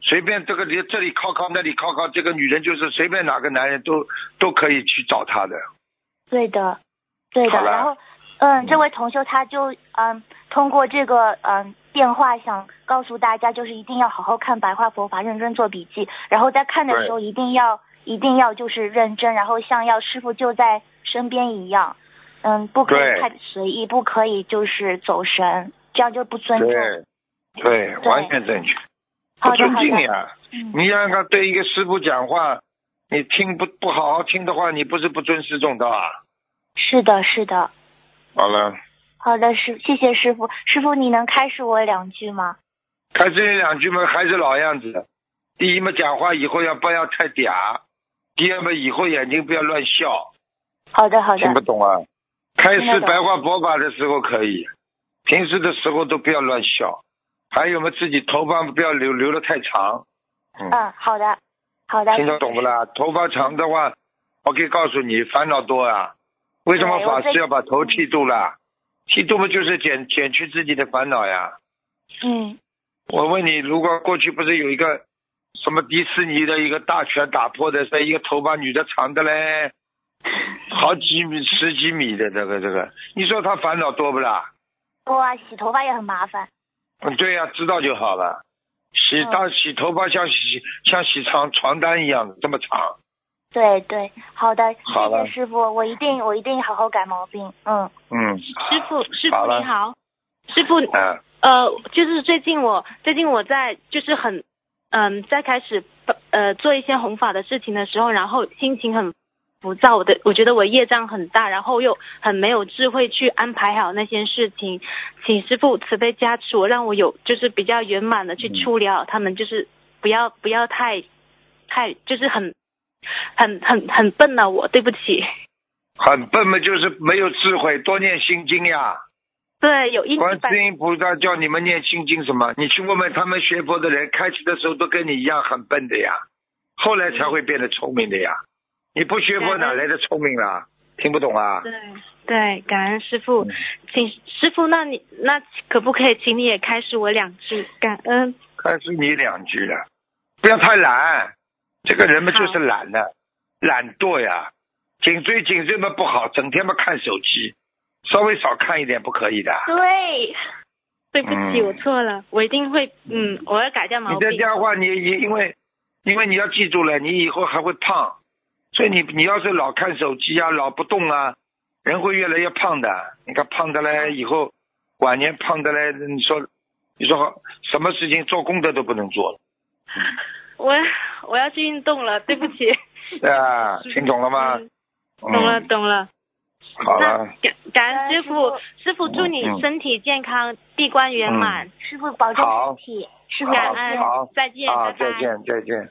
随便这个里这里靠靠那里靠靠，这个女人就是随便哪个男人都都可以去找她的。对的，对的。然后，嗯，这位同修他就嗯通过这个嗯电话想告诉大家，就是一定要好好看白话佛法，认真做笔记，然后在看的时候一定要一定要就是认真，然后像要师傅就在身边一样，嗯，不可以太随意，不可以就是走神，这样就不尊重。对，对，完全正确。不尊敬呀！嗯，你想想看，对一个师傅讲话，你听不不好好听的话，你不是不尊师重道啊？是的，是的。好了，好的，师，谢谢师傅。师傅，你能开示我两句吗？开始你两句嘛，还是老样子。第一嘛，讲话以后要不要太嗲；第二嘛，以后眼睛不要乱笑。好的，好的听不。懂啊？开听得懂示白话佛法的时候可以，平时的时候都不要乱笑。还有嘛，自己头发不要留留的太长。嗯，嗯，好的，好的。听得懂不啦？头发长的话，我可以告诉你，烦恼多啊。为什么法师要把头剃度了？剃度嘛，就是减减去自己的烦恼呀。嗯，我问你，如果过去不是有一个什么迪士尼的一个大拳打破的，是一个头发女的长的嘞，好几米、十几米的这个这个，你说他烦恼多不啦？多啊，洗头发也很麻烦。嗯，对呀、知道就好了。洗嗯当洗头发像洗像洗床床单一样的这么长，对对，好的，好谢谢师傅，我一定我一定好好改毛病。嗯，嗯，师傅，师傅你好，师傅，啊，呃，就是最近我最近我在就是很嗯在开始呃做一些弘法的事情的时候，然后心情很浮躁，我的我觉得我业障很大，然后又很没有智慧去安排好那些事情，请师傅慈悲加持我，让我有就是比较圆满的去嗯处理好他们，就是不要不要太太就是很很很很笨了、我对不起。很笨嘛，就是没有智慧，多念心经呀。对，有一观世音菩萨叫你们念心经什么？你去问问他们学佛的人，开始的时候都跟你一样很笨的呀，后来才会变得聪明的呀。你不学佛哪来的聪明啦？听不懂啊？对对，感恩师傅，嗯请师傅，那你那可不可以请你也开示我两句？感恩。开始你两句了，不要太懒，这个人们就是懒的，懒惰呀，颈椎颈椎嘛不好，整天嘛看手机，稍微少看一点不可以的。对，对不起，嗯我错了，我一定会，嗯，我要改掉毛你再病。这样的话，你你因为因为你要记住了，你以后还会胖，所以你你要是老看手机啊，老不动啊，人会越来越胖的。你看胖的嘞，以后晚年胖的嘞，你说你说什么事情做功德都不能做了 我我要去运动了，对不起。啊？听懂了吗？嗯懂了嗯，懂了。好那了，感感恩师傅，师傅祝你嗯身体健康，闭关圆满。师傅保重身体。师傅恩，再见，啊，拜拜。再见再见，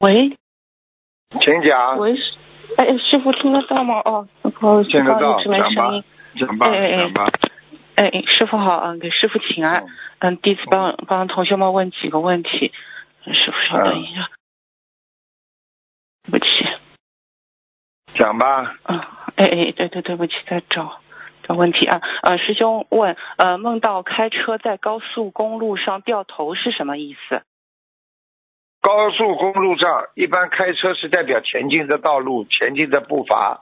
喂请讲，喂，师哎，师傅听得到吗？哦，不好意思，听得到，不好意思，没讲吧声音。，讲吧，哎哎哎讲吧。哎，师傅好，嗯，给师傅请安。嗯，弟子帮帮同学们问几个问题。师傅稍等一下，对不起。讲吧，嗯，哎哎，对对，对不起，在找找问题啊。呃，师兄问，呃，梦到开车在高速公路上掉头是什么意思？高速公路上一般开车是代表前进的道路，前进的步伐，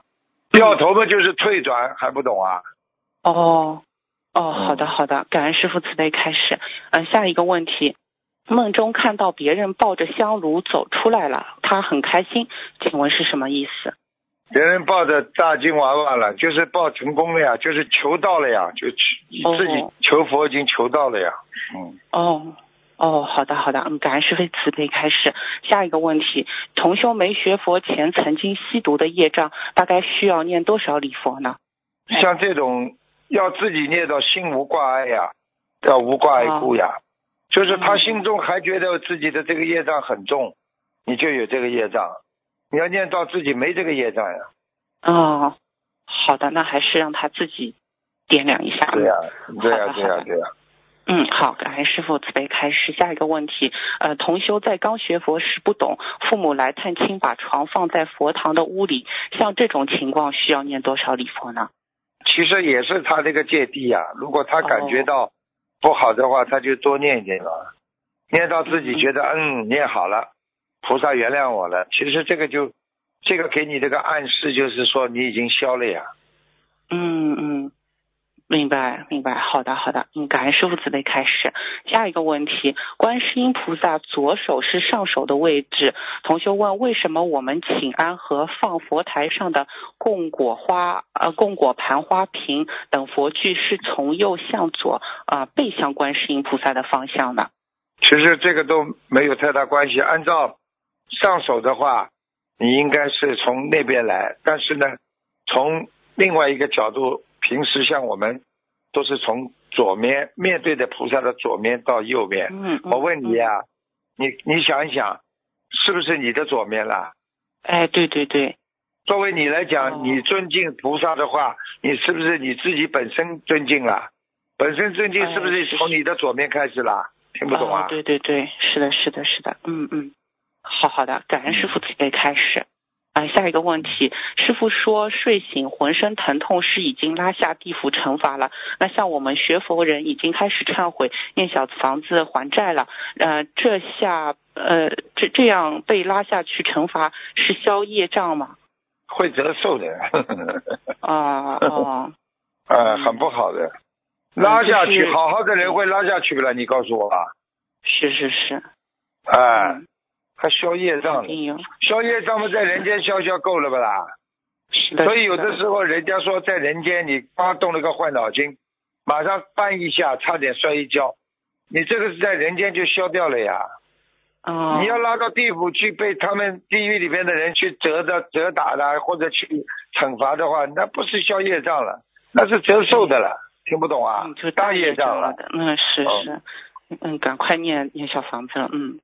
掉头嘛就是退转，还不懂啊？哦，哦，嗯好的好的，感恩师傅慈悲开始。嗯、下一个问题，梦中看到别人抱着香炉走出来了，他很开心，请问是什么意思？别人抱着大金娃娃了，就是抱成功了呀，就是求到了呀，就哦自己求佛已经求到了呀。嗯，哦。哦，好的好的，嗯，感恩师父慈悲开始。下一个问题，同修没学佛前曾经吸毒的业障，大概需要念多少礼佛呢？像这种要自己念到心无挂碍呀，要无挂碍故呀，就是他心中还觉得自己的这个业障很重，你就有这个业障。你要念到自己没这个业障呀。哦，好的，那还是让他自己掂量一下。对呀、对呀、对呀、对呀、嗯，好，感恩师傅慈悲开示。下一个问题，呃，同修在刚学佛时不懂，父母来探亲，把床放在佛堂的屋里，像这种情况需要念多少礼佛呢？其实也是他这个芥蒂呀、如果他感觉到不好的话，他就多念一点了，念到自己觉得嗯念好了，菩萨原谅我了。其实这个就这个给你这个暗示，就是说你已经消了呀。嗯嗯，明白明白，好的好的，嗯，感恩师傅慈悲开始。下一个问题，观世音菩萨左手是上手的位置，同学问为什么我们请安和放佛台上的供果花呃供果盘花瓶等佛具是从右向左啊、背向观世音菩萨的方向呢？其实这个都没有太大关系。按照上手的话，你应该是从那边来，但是呢，从另外一个角度，平时像我们都是从左面面对着菩萨的左面到右面。嗯，我问你呀、你你想一想，是不是你的左面啦？哎，对对对，作为你来讲，哦你尊敬菩萨的话，你是不是你自己本身尊敬了？本身尊敬哎是不是是从你的左面开始啦？听不懂啊？哦对对对，是的，是的，是的，嗯嗯，好好的，感恩师傅慈悲开始。啊、下一个问题，师傅说睡醒浑身疼痛是已经拉下地府惩罚了。那像我们学佛人已经开始忏悔，念小房子还债了，呃，这下呃这这样被拉下去惩罚是消业障吗？会折寿的。啊 哦，呃，很不好的，拉下去，嗯就是好好的人会拉下去了？你告诉我吧，是是是，哎、嗯还消业障消业障嘛，在人间消消够了不啦？是的，所以有的时候人家说，在人间你刚动了个坏脑筋，马上绊一下，差点摔一跤，你这个是在人间就消掉了呀。哦，你要拉到地府去被他们地狱里边的人去折的、折打的，或者去惩罚的话，那不是消业障了，那是折寿的了。听不懂啊嗯，？就大业业障了。的，嗯，是哦是，嗯，赶快念念小房子了，嗯，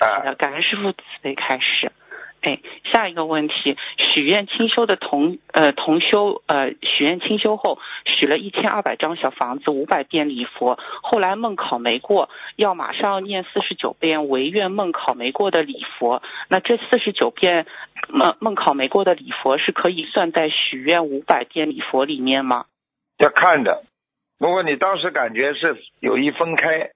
的，感恩师傅慈悲开始。哎，下一个问题，许愿清修的同呃同修呃许愿清修后，许了一千二百张小房子，五百遍礼佛，后来梦考没过，要马上念四十九遍唯愿梦考没过的礼佛。那这四十九遍梦梦考没过的礼佛是可以算在许愿五百遍礼佛里面吗？要看的。如果你当时感觉是有意分开，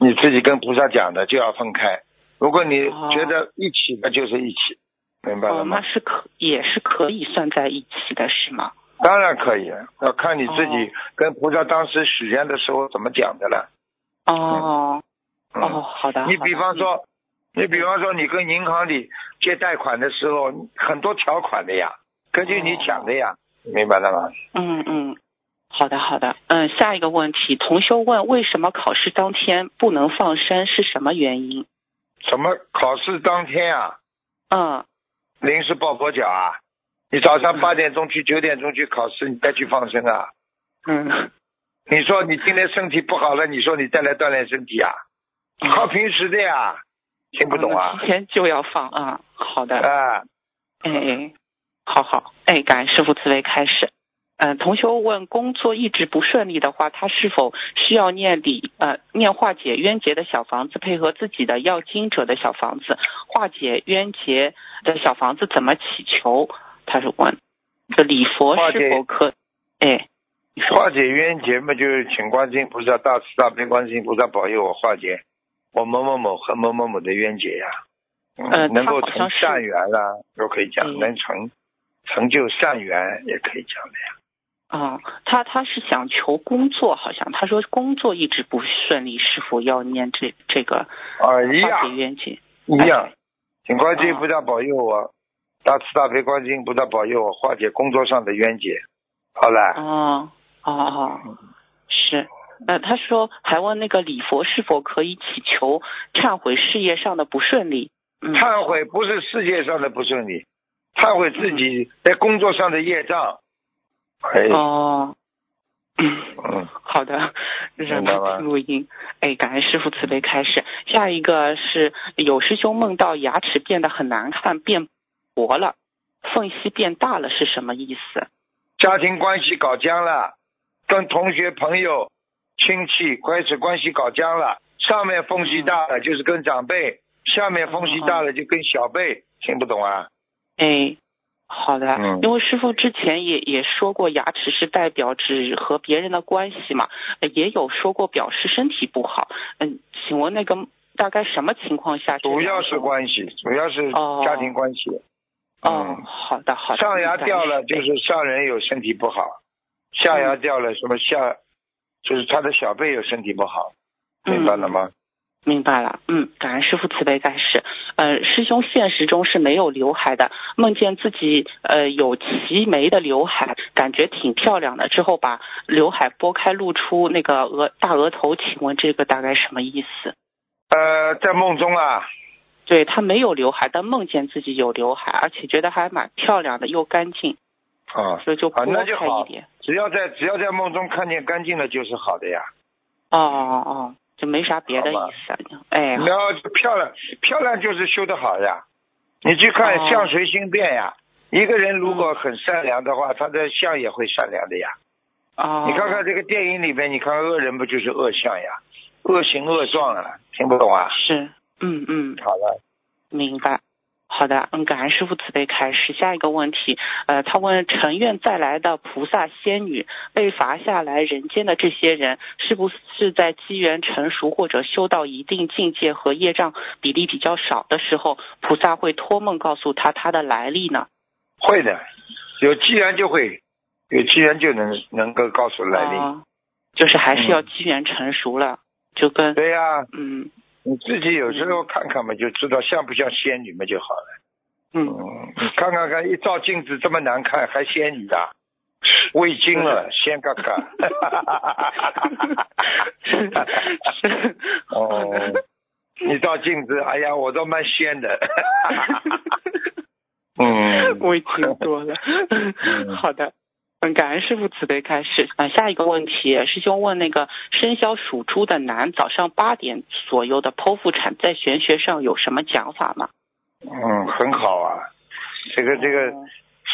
你自己跟菩萨讲的就要分开。如果你哦觉得一起，那就是一起，明白了哦，吗那？是可也是可以算在一起的，是吗？当然可以，要看你自己哦跟菩萨当时许愿的时候怎么讲的了。哦嗯哦，好的。你比方说，你比方说，你跟银行里借贷款的时候，很多条款的呀，根据你讲的呀，明白了吗？嗯嗯，好的好的。嗯，下一个问题，同修问为什么考试当天不能放生，是什么原因？什么考试当天啊，嗯临时抱佛脚啊？你早上八点钟去，九点钟去考试，你再去放生啊？嗯你说你今天身体不好了，你说你再来锻炼身体啊？靠平时的呀，听不懂啊嗯？提前就要放啊、好的。啊，哎哎，好好，哎，感恩师傅慈悲开始。嗯、同学问，工作一直不顺利的话，他是否需要念礼呃念化解冤结的小房子，配合自己的要经者的小房子，化解冤结的小房子怎么祈求？他是问，这礼佛是否可？哎，化解冤结嘛，就是请观世音菩萨大慈大悲观世音菩萨保佑我化解我某某某和某某某的冤结呀、嗯呃能够成善缘啦、都可以讲，嗯能成成就善缘也可以讲的呀。啊、他他是想求工作，好像他说工作一直不顺利，是否要念这这个啊，解样冤结？一样，请观世音啊菩萨保佑我，大慈大悲观世音菩萨保佑我化解工作上的冤结。好了，哦哦哦，是。呃，他说还问那个礼佛是否可以祈求忏悔事业上的不顺利？嗯，忏悔不是事业上的不顺利，忏悔自己在工作上的业障。哎，哦，嗯，嗯，好的，让他听录音。哎，感恩师傅慈悲开始。下一个是有师兄梦到牙齿变得很难看，变薄了，缝隙变大了，是什么意思？家庭关系搞僵了，跟同学朋友、亲戚开始关系搞僵了，上面缝隙大了就是跟长辈，下面缝隙大了就跟小辈，听不懂啊？哎，好的，嗯因为师傅之前也也说过，牙齿是代表指和别人的关系嘛，呃也有说过表示身体不好。嗯，请问那个大概什么情况下？主要是关系，主要是家庭关系。哦，好的好的。上牙掉了，就是上人有身体不好；下牙掉了，什么下，就是他的小辈有身体不好，明白了吗？明白了，嗯，感恩师傅慈悲开示。呃，师兄现实中是没有刘海的，梦见自己呃有齐眉的刘海，感觉挺漂亮的，之后把刘海拨开露出那个额大额头，请问这个大概什么意思？呃，在梦中啊，对他没有刘海，但梦见自己有刘海，而且觉得还蛮漂亮的，又干净，啊，所以就拨开一点。。只要在只要在梦中看见干净的，就是好的呀。哦哦哦，就没啥别的意思啊。哎，然后漂亮，漂亮就是修得好呀。你去看哦相随心变呀。一个人如果很善良的话，他的相也会善良的呀。哦，你看看这个电影里面，你看看恶人不就是恶相呀？恶行恶状啊，听不懂啊？是，嗯嗯，好了，明白。好的，嗯，感恩师傅慈悲开始。下一个问题，呃，他问成愿再来的菩萨仙女被罚下来人间的这些人，是不是在机缘成熟或者修到一定境界和业障比例比较少的时候，菩萨会托梦告诉他他的来历呢？会的，有机缘就会，有机缘就能能够告诉来历。哦就是还是要机缘成熟了，就跟对呀、嗯你自己有时候看看嘛，就知道像不像仙女嘛就好了。嗯看看看，一照镜子这么难看，还仙女的，味精了，仙嘎嘎。哦，你照镜子，哎呀，我都蛮仙的。嗯，我已经多了。好的。嗯，感恩师傅慈悲开示。嗯、下一个问题，师兄问那个生肖属猪的男，早上八点左右的剖腹产，在玄学上有什么讲法吗？嗯，很好啊。这个这个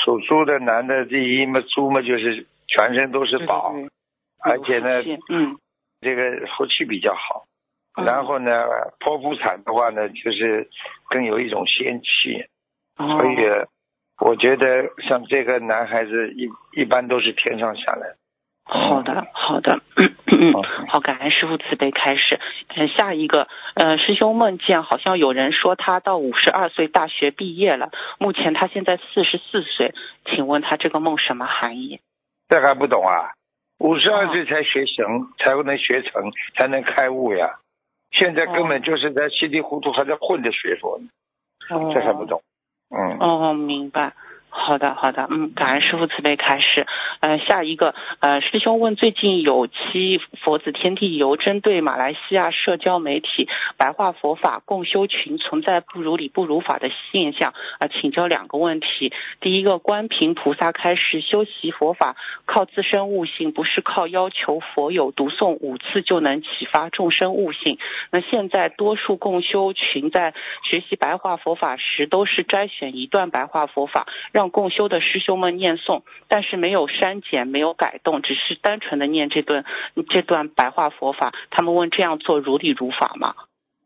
属猪的男的，第一嘛，猪嘛就是全身都是宝，而且呢，嗯，这个福气比较好。嗯然后呢，剖腹产的话呢，就是更有一种仙气，哦所以我觉得像这个男孩子一一般都是天上下来。好的，好的，嗯嗯，好，感恩师傅慈悲开始。嗯，下一个，呃，师兄梦见好像有人说他到五十二岁大学毕业了，目前他现在四十四岁，请问他这个梦什么含义？这还不懂啊？五十二岁才学成，才能学成，才能开悟呀。现在根本就是在稀里糊涂还在混着学佛呢，哦这还不懂。嗯，哦，明白。好的，好的，嗯，感恩师傅慈悲开示。呃，下一个，呃，师兄问，最近有期佛子天地游针对马来西亚社交媒体白话佛法共修群存在不如理不如法的现象，啊、请教两个问题。第一个，观平菩萨开示，修习佛法靠自身悟性，不是靠要求佛友读诵五次就能启发众生悟性。那现在多数共修群在学习白话佛法时，都是摘选一段白话佛法，让共修的师兄们念诵，但是没有删减，没有改动，只是单纯的念这段这段白话佛法。他们问这样做如理如法吗？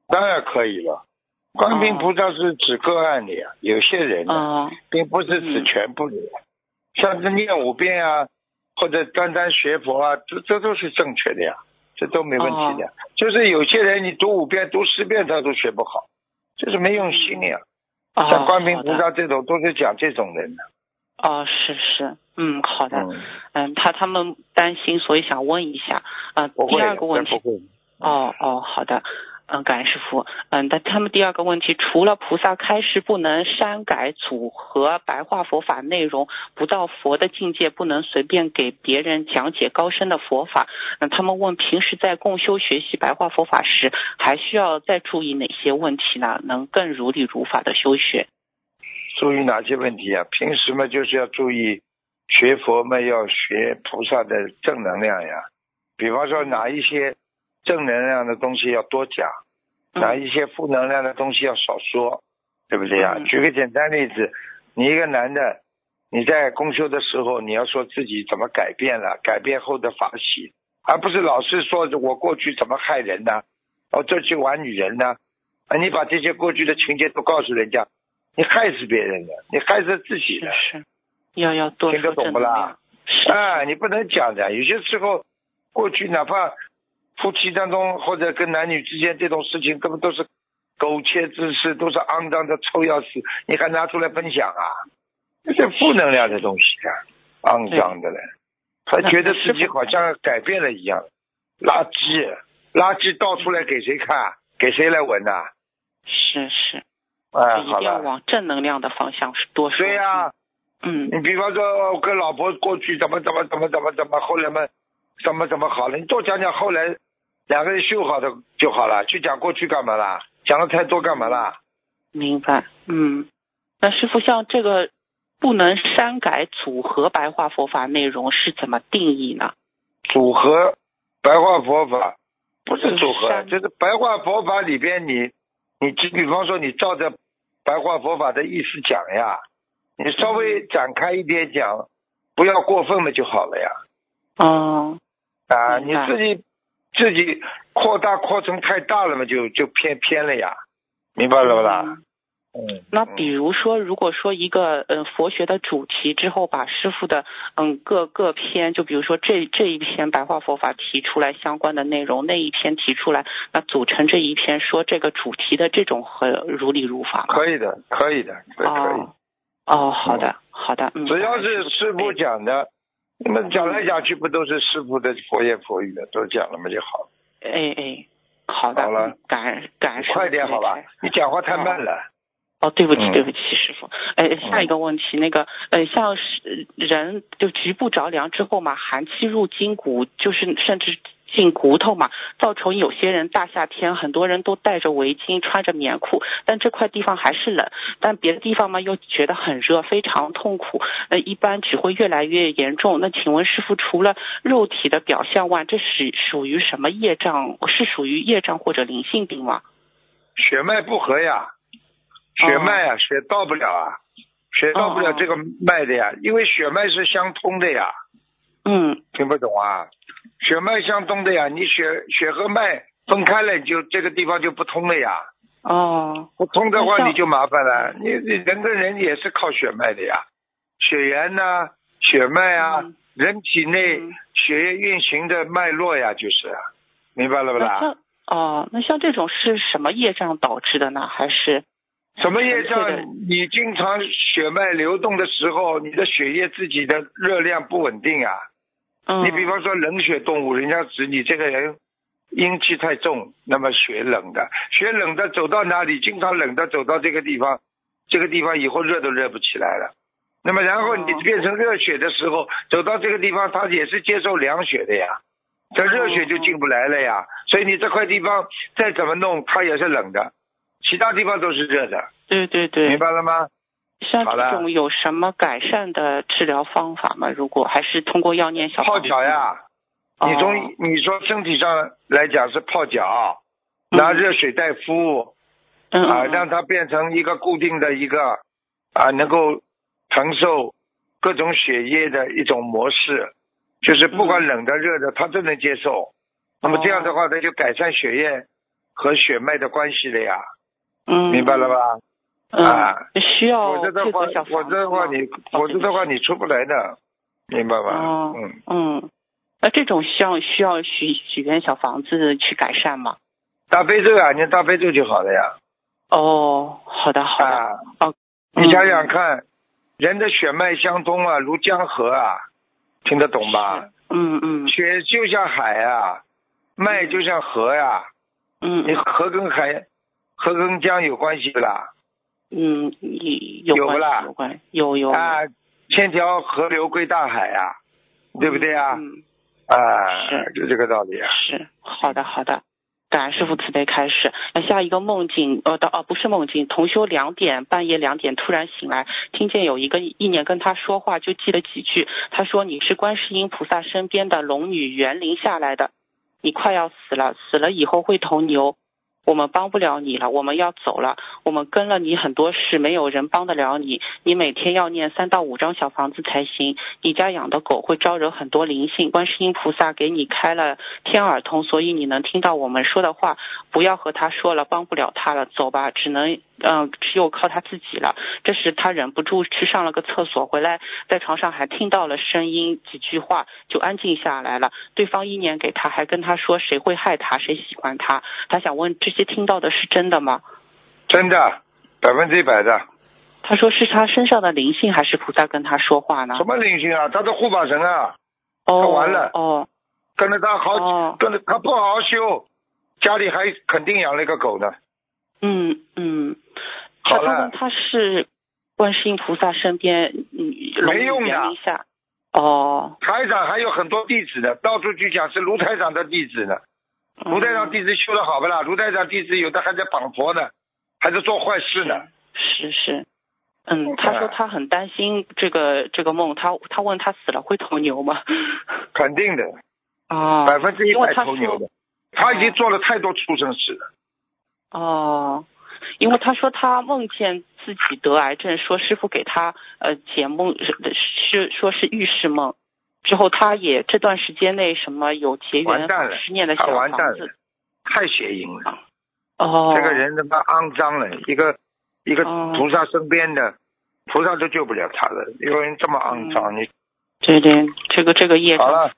当然可以了。观音菩萨是指个案的呀，有些人呢，哦并不是指全部的呀。像是念五遍啊，或者单单学佛啊，这这都是正确的呀，这都没问题的。就是有些人你读五遍、读十遍他都学不好，就是没用心呀。哦像观世音菩萨这种都是讲这种人的。哦，是是，嗯，好的，嗯，他他们担心，所以想问一下，呃，第二个问题。哦哦，好的，嗯，感恩师傅。嗯，但他们第二个问题，除了菩萨开示不能删改组合白话佛法内容，不到佛的境界不能随便给别人讲解高深的佛法。那他们问，平时在共修学习白话佛法时，还需要再注意哪些问题呢？能更如理如法的修学？注意哪些问题啊？平时嘛，就是要注意学佛嘛，要学菩萨的正能量呀。比方说，哪一些正能量的东西要多讲，哪一些负能量的东西要少说，对不对呀？举个简单例子，你一个男的，你在公休的时候，你要说自己怎么改变了，改变后的法喜，而不是老是说我过去怎么害人呢？我这去玩女人呢？啊，你把这些过去的情节都告诉人家，你害死别人的，你害死自己的。是，要要多听得懂不啦？啊，你不能讲的。有些时候，过去哪怕夫妻当中或者跟男女之间这种事情，根本都是苟且之事，都是肮脏的臭要死，你还拿出来分享啊？这是负能量的东西啊，肮脏的嘞。他觉得自己好像改变了一样，垃圾，垃圾倒出来给谁看？给谁来闻呐？是是，哎，一定要往正能量的方向多说。对呀，嗯，你比方说我跟老婆过去怎么怎么怎么怎么怎么，后来嘛怎么怎么好了，你多讲讲后来两个人修好的就好了，去讲过去干嘛啦？讲的太多干嘛啦？明白，嗯，那师傅像这个不能删改组合白话佛法内容是怎么定义呢？组合白话佛法不是组合，就是白话佛法里边你你就比方说你照着白话佛法的意思讲呀，你稍微展开一点讲，不要过分了就好了呀。哦，啊，你自己自己扩大扩充太大了嘛，就就偏偏了呀，明白了不啦？嗯，那比如说，如果说一个嗯佛学的主题之后，把师傅的嗯各各篇，就比如说这这一篇白话佛法提出来相关的内容，那一篇提出来，那组成这一篇说这个主题的这种和如理如法吗？可以的，可以的，对可以。哦哦，好的好的，嗯，只要是师傅讲的，那讲来讲去不都是师傅的佛言佛语的，都讲了嘛就好了。哎哎，好的，好了嗯感恩感恩快点好吧，你讲话太慢了。哦，对不起，嗯对不起，师傅。哎，下一个问题，那个，呃，像是人就局部着凉之后嘛，寒气入筋骨，就是甚至进骨头嘛，造成有些人大夏天很多人都戴着围巾，穿着棉裤，但这块地方还是冷，但别的地方嘛又觉得很热，非常痛苦。那，一般只会越来越严重。那请问师傅，除了肉体的表象外，这是属于什么业障？是属于业障或者灵性病吗？血脉不和呀，血脉呀，血到不了啊，血到不了这个脉的呀，因为血脉是相通的呀。嗯，听不懂啊？血脉相通的呀，你血血和脉分开了，你就这个地方就不通了呀。哦，不通的话你就麻烦了，你你人跟人也是靠血脉的呀，血缘呐、血脉啊，嗯人体内血液运行的脉络呀，就是啊，明白了不啦？那哦，那像这种是什么业障导致的呢？还是什么业障？你经常血脉流动的时候，你的血液自己的热量不稳定啊。嗯，你比方说冷血动物，人家指你这个人阴气太重，那么血冷的，血冷的走到哪里，经常冷的走到这个地方，这个地方以后热都热不起来了。那么然后你哦变成热血的时候，走到这个地方，它也是接受凉血的呀，这热血就进不来了呀。所以你这块地方再怎么弄，它也是冷的，其他地方都是热的，对对对，明白了吗？像这种有什么改善的治疗方法吗？如果还是通过药念小泡脚呀，哦。你从你说身体上来讲是泡脚，拿热水袋敷，嗯啊，嗯。让它变成一个固定的一个啊，能够承受各种血液的一种模式，就是不管冷的热的，它都能接受。那么这样的话，它就改善血液和血脉的关系了呀，嗯，明白了吧？嗯，啊需要否则的话配合小，否房则的话你，否则的话你出不来的，明白吗？哦嗯，嗯，那这种需要需要许许愿小房子去改善吗？大悲咒啊，你大悲咒就好了呀。哦，好的好的，啊，哦，你想想嗯看，人的血脉相通啊，如江河啊，听得懂吧？嗯嗯血就像海啊，脉就像河呀、嗯你河跟海、河跟江有关系不啦？嗯，有有关有不啦有关有有啊，千条河流归大海啊，对不对啊？嗯，啊，是就这个道理啊。是好的好的。感恩师傅慈悲开始。那下一个梦境，呃，到哦，不是梦境，同修两点半夜两点突然醒来，听见有一个意念跟他说话，就记了几句。他说：“你是观世音菩萨身边的龙女园林下来的，你快要死了，死了以后会投牛。我们帮不了你了，我们要走了，我们跟了你很多事，没有人帮得了你，你每天要念三到五张小房子才行。你家养的狗会招惹很多灵性，观世音菩萨给你开了天耳通，所以你能听到我们说的话。不要和他说了，帮不了他了，走吧，只能嗯，只有靠他自己了。这时他忍不住去上了个厕所，回来在床上还听到了声音，几句话就安静下来了。对方一年给他，还跟他说谁会害他，谁喜欢他。他想问这些听到的是真的吗？真的，百分之一百的。他说是他身上的灵性，还是菩萨跟他说话呢？什么灵性啊？他的护法神啊！哦，他完了哦，跟着他好，哦跟着他不好好修，家里还肯定养了一个狗呢。嗯嗯。他他是观世音菩萨身边嗯没用的哦台长还有很多弟子的，到处去讲是卢台长的弟子呢。卢台长弟子修的好不啦？卢台长弟子有的还在绑佛呢，还在做坏事呢。是是。嗯，他说他很担心这个这个梦，他他问他死了会投牛吗？肯定的，哦，百分之一百头牛的。他已经做了太多畜生事了。哦，因为他说他梦见自己得癌症，说师傅给他呃解梦是是说是预示梦，之后他也这段时间内什么有结缘十年的小他完蛋房子了，太邪淫了。哦，这个人他妈肮脏了，一个一个哦菩萨身边的，菩萨都救不了他了。一个人这么肮脏，你对对，这个这个业障好了，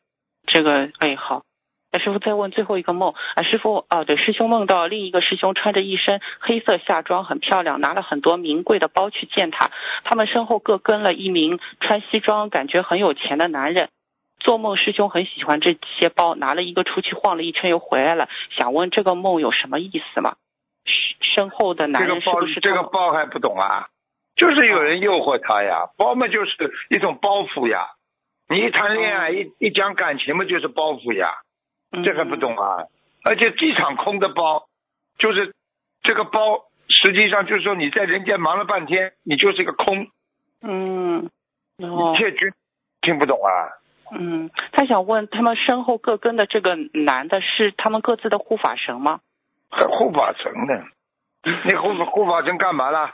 这个哎好，那师傅再问最后一个梦啊，师傅啊，对，师兄梦到另一个师兄穿着一身黑色夏装，很漂亮，拿了很多名贵的包去见他，他们身后各跟了一名穿西装、感觉很有钱的男人。做梦师兄很喜欢这些包，拿了一个出去晃了一圈又回来了，想问这个梦有什么意思吗？身身后的男人是不是这个包还不懂啊？就是有人诱惑他呀，包嘛就是一种包袱呀。你一谈恋爱，一一讲感情嘛，就是包袱呀。这还不懂啊？而且机场空的包，就是这个包，实际上就是说你在人间忙了半天，你就是一个空，嗯，哦一，切均听不懂啊？嗯，他想问他们身后各跟的这个男的是他们各自的护法神吗？还护法神呢？那护护法神干嘛啦？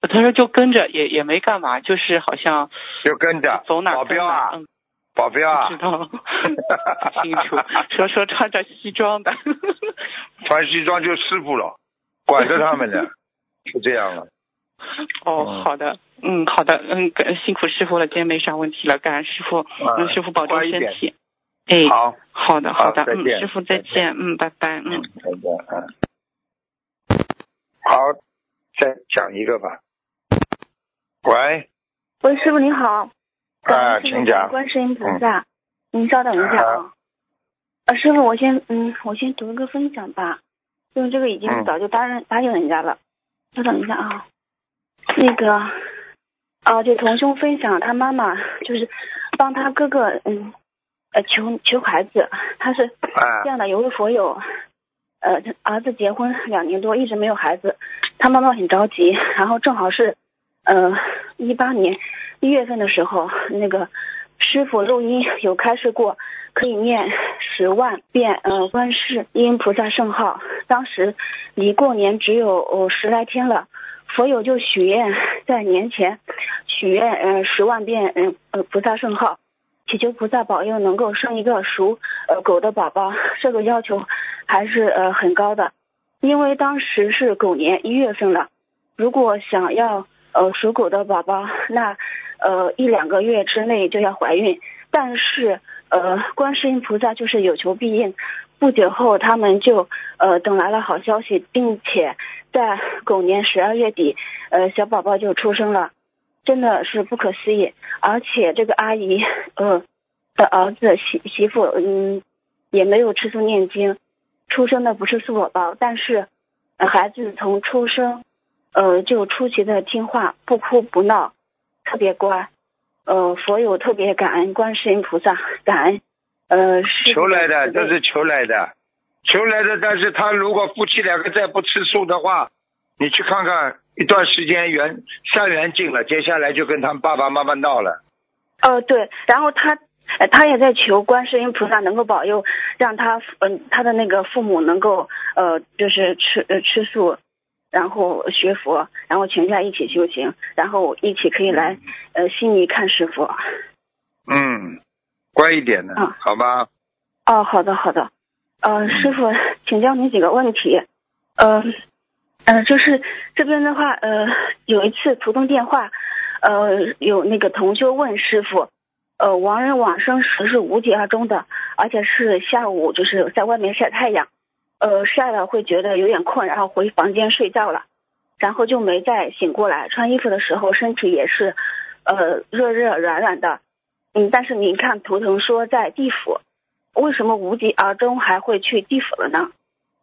他说就跟着，也也没干嘛，就是好像就跟着走哪保镖啊嗯，保镖啊不知，道，不清楚。说说穿着西装的，穿西装就师傅了，管着他们呢，是这样了。哦，嗯好的，嗯，好的，嗯，辛苦师傅了，今天没啥问题了，感恩师傅，嗯，师傅保重身体。哎，好，好的，好的，嗯，师傅再见，嗯，拜拜，嗯。再见，嗯。好，再讲一个吧。喂，喂，师傅你好。啊，感谢请讲。观世音菩萨，您稍等一下啊。啊，师傅，我先嗯，我先读一个分享吧，因为这个已经嗯。早就答应、答应人家了。稍等一下啊，那个，啊，就同兄分享他妈妈就是帮他哥哥嗯呃求求孩子，他是啊。这样的，有位佛友，呃，儿子结婚两年多，一直没有孩子，他妈妈很着急，然后正好是，呃，一八年一月份的时候，那个师傅录音有开示过，可以念十万遍呃观世音菩萨圣号，当时离过年只有、十来天了。佛友就许愿，在年前许愿，呃，十万遍，嗯、菩萨圣号，祈求菩萨保佑能够生一个属呃狗的宝宝，这个要求还是呃很高的，因为当时是狗年一月份了，如果想要呃属狗的宝宝，那呃一两个月之内就要怀孕，但是呃观世音菩萨就是有求必应，不久后他们就呃等来了好消息，并且在狗年十二月底，呃小宝宝就出生了。真的是不可思议，而且这个阿姨，呃，的儿子媳媳妇，嗯，也没有吃素念经，出生的不是素宝宝，但是、孩子从出生，呃，就出奇的听话，不哭不闹，特别乖，呃，佛友特别感恩观世音菩萨，感恩，呃，求来的，这是求来的，求来的。但是他如果夫妻两个再不吃素的话，你去看看，一段时间缘善缘尽了，接下来就跟他们爸爸妈妈闹了。呃，对，然后他呃，他也在求观世音菩萨能够保佑，让他嗯、他的那个父母能够呃就是吃呃吃素，然后学佛，然后全家一起修行，然后一起可以来呃悉尼看师傅。嗯，乖一点的，嗯好吧？哦，好的好的，呃，师傅，请教你几个问题，呃，呃，就是这边的话，呃，有一次途通电话，呃，有那个同修问师傅，呃，亡人往生时是无疾而终的，而且是下午就是在外面晒太阳，呃，晒了会觉得有点困，然后回房间睡觉了，然后就没再醒过来，穿衣服的时候身体也是，呃，热热软软的，嗯，但是你看图腾说在地府。为什么无疾而终还会去地府了呢？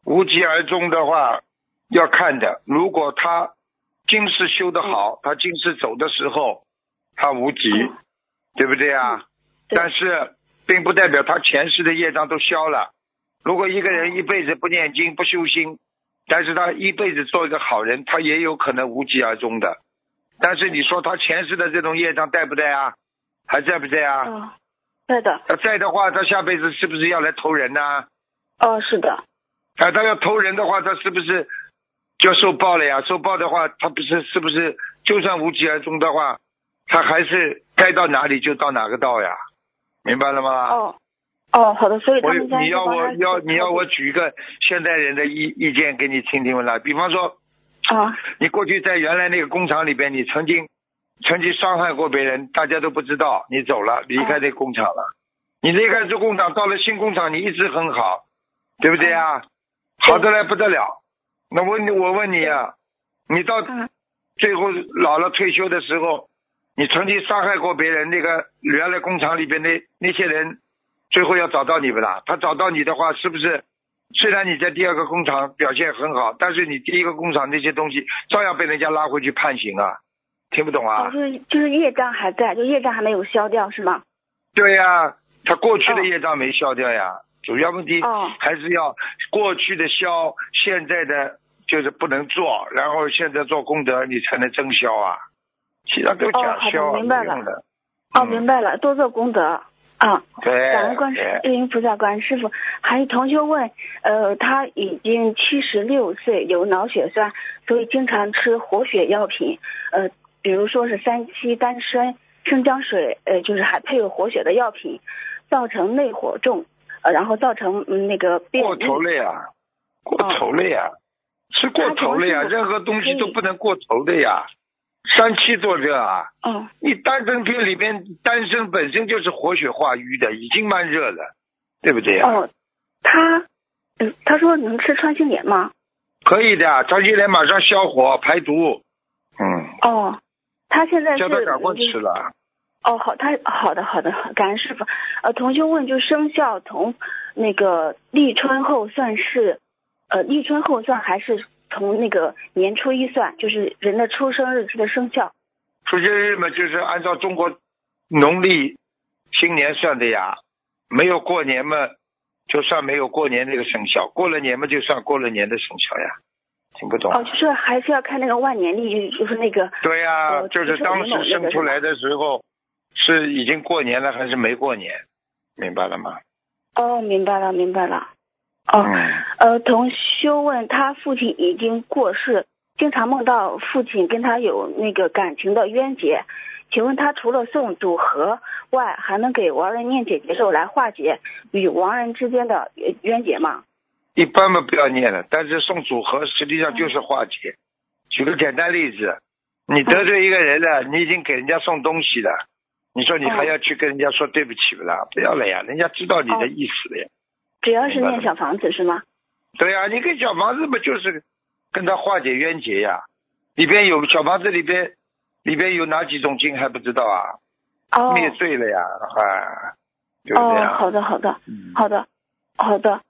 无疾而终的话，要看的。如果他今世修得好，他今世走的时候，他无疾，对不对啊？但是并不代表他前世的业障都消了。如果一个人一辈子不念经、不修心，但是他一辈子做一个好人，他也有可能无疾而终的。但是你说他前世的这种业障在不在啊？还在不在啊？哦，在的。他在的话，他下辈子是不是要来投人呢、哦，是的。啊，他要投人的话，他是不是就受报了呀？受报的话，他不是是不是就算无疾而终的话，他还是该到哪里就到哪个道呀？明白了吗？哦，哦，好的，所以他我们家你要我要你要我举一个现代人的意意见给你听听了，比方说，啊，你过去在原来那个工厂里边，你曾经曾经伤害过别人，大家都不知道，你走了，离开这工厂了，你离开这工厂，到了新工厂，你一直很好，对不对啊？好的来不得了。那问你，我问你啊，你到最后老了退休的时候，你曾经伤害过别人，那个原来工厂里边那那些人，最后要找到你不啦？他找到你的话，是不是？虽然你在第二个工厂表现很好，但是你第一个工厂那些东西照样被人家拉回去判刑啊！听不懂啊？哦，就是就是业障还在，就业障还没有消掉是吗？对呀、他过去的业障没消掉呀。主要问题哦还是要过去的消，现在的就是不能做，然后现在做功德，你才能增消啊。其他都假消啊，明白了没用的。哦，明白了，多做功德啊。对感恩观世音菩萨，观师傅。还有同学问，呃，他已经七十六岁，有脑血栓，所以经常吃活血药品，呃，比如说是三七丹参、生姜水，呃，就是还配有活血的药品，造成内火重，呃，然后造成嗯那个便过秘。头了呀，过头了呀，是过头了呀，任何东西都不能过头的呀。三七做热啊，嗯，你丹参片里边丹参本身就是活血化瘀的，已经蛮热了，对不对呀？哦，他，嗯，他说能吃穿心莲吗？可以的，穿心莲马上消火排毒。嗯，哦，他现在是叫他赶快吃了。哦，好，他好的好的，感恩师傅。呃，同学问，就生肖从那个立春后算是，呃，立春后算还是从那个年初一算，就是人的出生日期的生肖？出生日嘛，就是按照中国农历新年算的呀，没有过年嘛，就算没有过年那个生肖；过了年嘛，就算过了年的生肖呀。听不懂？哦，就是还是要看那个万年历，就是那个。对呀、呃就是当时生出来的时候，是已经过年了还是没过年？明白了吗？哦，明白了，明白了。哦，嗯呃，同修问他父亲已经过世，经常梦到父亲跟他有那个感情的冤结，请问他除了送组合外，还能给亡人念解结咒来化解与亡人之间的冤冤结吗？一般嘛不要念了，但是送组合实际上就是化解。举个简单例子，你得罪一个人了，你已经给人家送东西了，你说你还要去跟人家说对不起不啦？不要了呀，人家知道你的意思了呀。只要是念小房子是吗？对呀、你跟小房子不就是跟他化解冤结呀？里边有小房子里边里边有哪几种经还不知道啊？哦灭罪了呀，啊？好的，好的，好的，好的。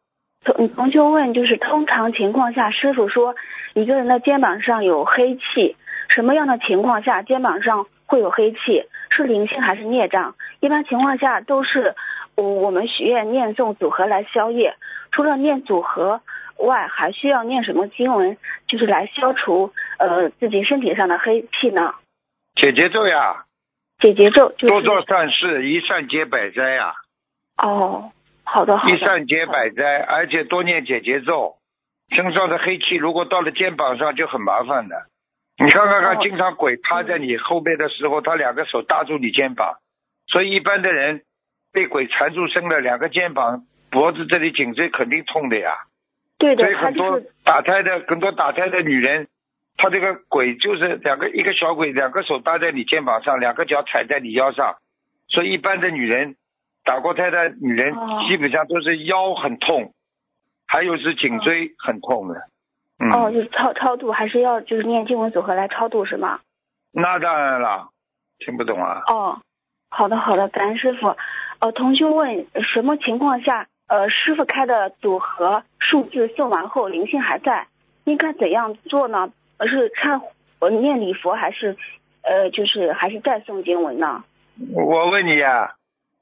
同同学问，就是通常情况下，师傅说一个人的肩膀上有黑气，什么样的情况下肩膀上会有黑气？是灵性还是孽障？一般情况下都是我我们许愿念诵组合来消业。除了念组合外，还需要念什么经文，就是来消除呃自己身体上的黑气呢？解结咒呀，解结咒就是多做善事，一善解百灾啊！哦，好的好的。一善解百灾，而且多念解结咒。身上的黑气如果到了肩膀上就很麻烦的。你看看看，哦经常鬼趴在你后背的时候，他两个手搭住你肩膀，所以一般的人被鬼缠住身了，两个肩膀、脖子这里、颈椎肯定痛的呀。对的所以，很多打胎的很多打胎的女人，她这个鬼就是两个一个小鬼，两个手搭在你肩膀上，两个脚踩在你腰上，所以一般的女人打过胎的女人哦基本上都是腰很痛，还有是颈椎很痛的。嗯，哦，就是超超度，还是要就是念经文组合来超度是吗？那当然了，听不懂啊？哦，好的好的，感恩师傅。呃，同学问什么情况下，呃，师傅开的组合数字送完后灵性还在，应该怎样做呢？呃是忏我念礼佛还是呃就是还是再诵经文呢？我问你呀、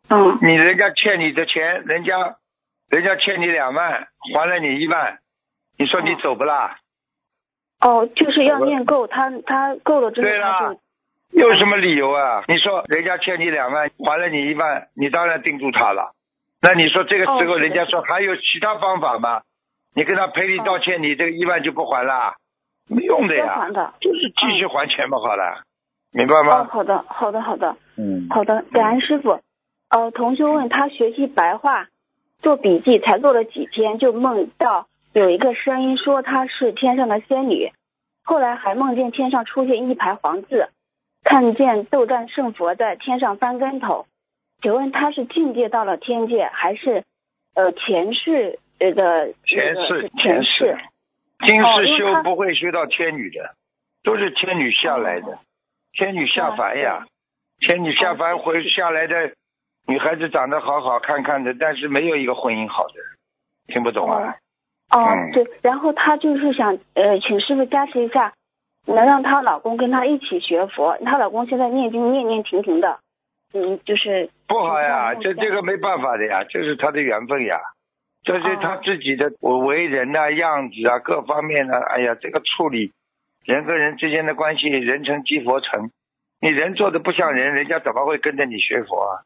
嗯，你人家欠你的钱，人家人家欠你两万，还了你一万，你说你走不啦？哦，就是要念够，他他够了之后对他就，有什么理由啊？你说人家欠你两万，还了你一万，你当然盯住他了。那你说这个时候人家说还有其他方法吗？你跟他赔礼道歉，你这个一万就不还了？没用的呀要还，的。就是继续还钱嘛，好了，明白哦，吗？好的好的好的。嗯，好的，感恩师傅。呃，同学问他学习白话，做笔记才做了几天，就梦到有一个声音说她是天上的仙女，后来还梦见天上出现一排黄字，看见斗战胜佛在天上翻跟头。请问他是境界到了天界，还是呃前世呃的前世前世。世？今世修不会修到天女的，都是天女下来的，天女下凡呀，天女下凡回下来的女孩子长得好好看看的，但是没有一个婚姻好的，听不懂啊？哦嗯，对，然后他就是想呃，请师傅加持一下，能让她老公跟她一起学佛。她老公现在念经念念停停的，嗯，就是不好呀，嗯这这个没办法的呀，这是他的缘分呀，这是他自己的为人呐、样子啊，各方面呢，哎呀，这个处理人和人之间的关系，人成即佛成，你人做的不像人，人家怎么会跟着你学佛啊？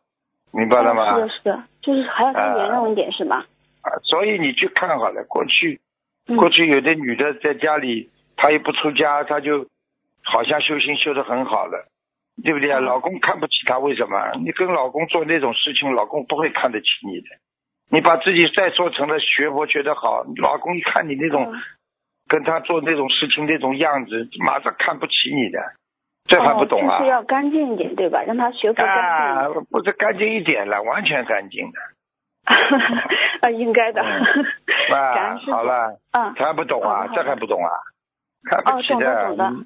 明白了吗？哦是的，是的，就是还要再圆融一点，是吧？啊，所以你去看好了，过去嗯过去有的女的在家里，她也不出家，她就好像修行修得很好了，对不对啊？老公看不起她，为什么？你跟老公做那种事情，老公不会看得起你的。你把自己再做成了学佛学得好，老公一看你那种、跟他做那种事情那种样子，马上看不起你的，这还不懂啊？哦就是要干净一点，对吧？让他学佛干净啊，不是干净一点了，完全干净的。啊，应该的。感啊好了，嗯，还不懂啊？这还不懂啊？看不起哦懂的懂的嗯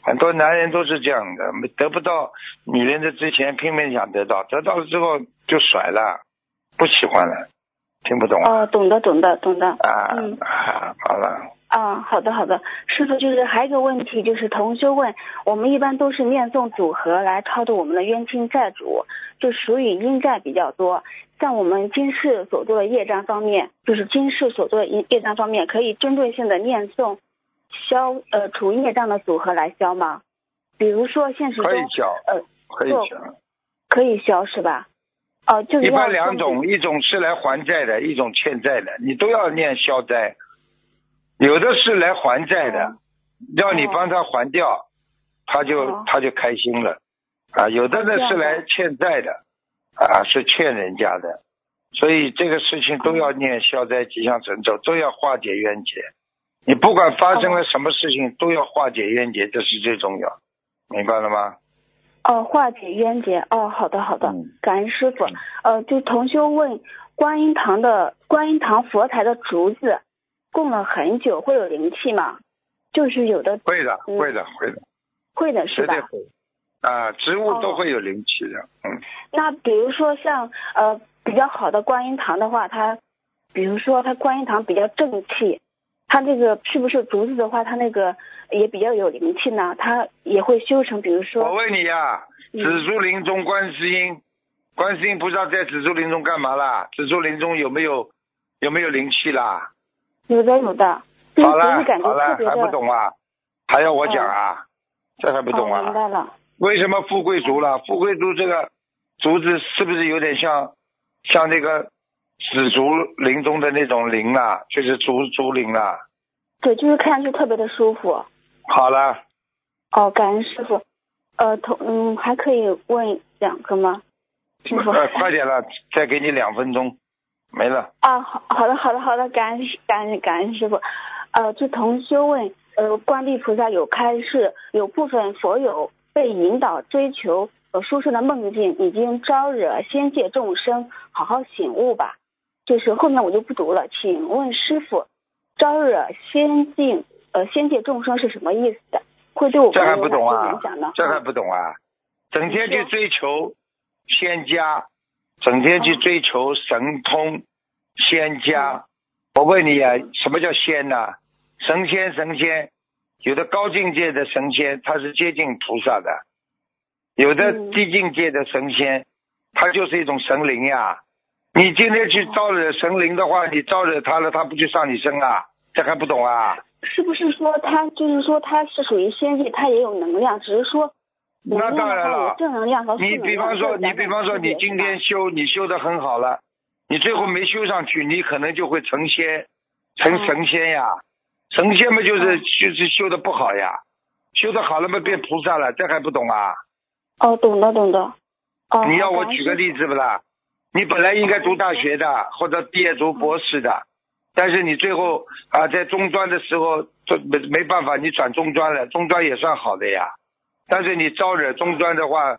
很多男人都是这样的，没得不到女人的之前拼命想得到，得到了之后就甩了，不喜欢了，听不懂啊？哦，懂的，懂的，懂的。啊嗯，啊，好了，啊，好的好的，师傅就是还有一个问题，就是同修问，我们一般都是念诵组合来超度我们的冤亲债主，就属于阴债比较多。像我们今世所做的业障方面，就是今世所做的业业障方面，可以针对性的念诵消呃除业障的组合来消吗？比如说现实中可以消呃可以消。可以消是吧？哦、就是一般两种，一种是来还债的，一种欠债的，你都要念消灾。有的是来还债的，要你帮他还掉，他就他就开心了啊。有的呢是来欠债的，啊是欠人家的，所以这个事情都要念消灾吉祥神咒，都要化解冤结。你不管发生了什么事情，都要化解冤结，这是最重要，明白了吗？哦，化解冤结。哦，好的好的，嗯感恩师傅。呃，就同修问，观音堂的观音堂佛台的竹子供了很久，会有灵气吗？就是有的会的，嗯会的，会的，会的是吧？绝对会。啊，植物都会有灵气的，嗯。那比如说像呃比较好的观音堂的话，它比如说它观音堂比较正气，它这个是不是竹子的话，它那个也比较有灵气呢？它也会修成，比如说我问你呀、嗯紫竹林中观世音，观世音菩萨在紫竹林中干嘛啦？紫竹林中有没有有没有灵气啦？有的有的，就是好了好了特，别的。还不懂啊？还要我讲啊？这还不懂哦，明啊？白了。为什么富贵竹了？富贵竹这个竹子是不是有点像像那个紫竹林中的那种林啊？就是竹竹林啊？对，就是看上去特别的舒服。好了，哦，感恩师傅。呃，同嗯，还可以问两个吗？师傅。呃，快点了，再给你两分钟，没了。啊，好好的好的好的，感恩感恩感恩师傅。呃，就同修问，呃，观地菩萨有开示，有部分佛友被引导追求呃殊胜的梦境，已经招惹仙界众生，好好醒悟吧。就是后面我就不读了，请问师傅，招惹仙境呃仙界众生是什么意思的？会对我这还不懂啊？这还不懂啊？整天去追求仙家，整天去追求神通仙家。我问你啊，什么叫仙呢、神仙神仙，有的高境界的神仙，他是接近菩萨的；有的低境界的神仙，他就是一种神灵呀。你今天去招惹神灵的话，你招惹他了，他不就上你身啊？这还不懂啊？是不是说他就是说他是属于仙界，他也有能量，只是说那当然了，正能量和你。比方说，你比方说，你今天修，你修的很好了，你最后没修上去，你可能就会成仙，成神仙呀。神仙嘛，就是就是修的不好呀，修的好了嘛，变菩萨了，这还不懂啊？哦，懂的懂的。哦，你要我举个例子不啦？你本来应该读大学的，或者毕业读博士的，但是你最后啊，在中专的时候，这没没办法，你转中专了，中专也算好的呀。但是你招惹中专的话，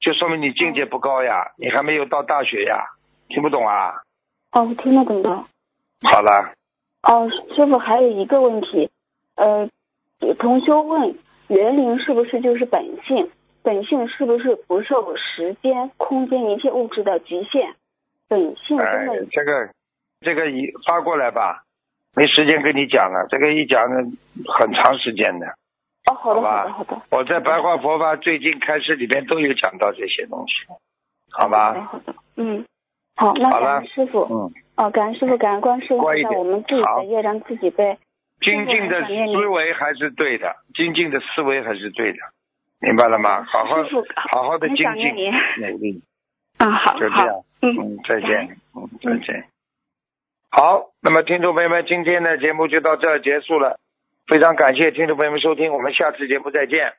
就说明你境界不高呀，你还没有到大学呀，听不懂啊？哦，我听得懂的。好了，哦，师傅还有一个问题，呃，同修问，园林是不是就是本性？本性是不是不受时间、空间一切物质的局限？本性真哎，这个这个一发过来吧，没时间跟你讲了，这个一讲呢很长时间的。哦，好的好吧好的好的，我在白话佛法最近开始里面都有讲到这些东西，好吧？好的，嗯，好，那感恩师傅，嗯，哦，感恩师傅，感恩观世音菩我们自己的业让自己背。精进的思维还是对的，精进的思维还是对的，明白了吗？好好好好的很精进努力，啊，好，好就这样，嗯，嗯，再见，嗯，再见。好，那么听众朋友们，今天的节目就到这儿结束了，非常感谢听众朋友们收听，我们下次节目再见。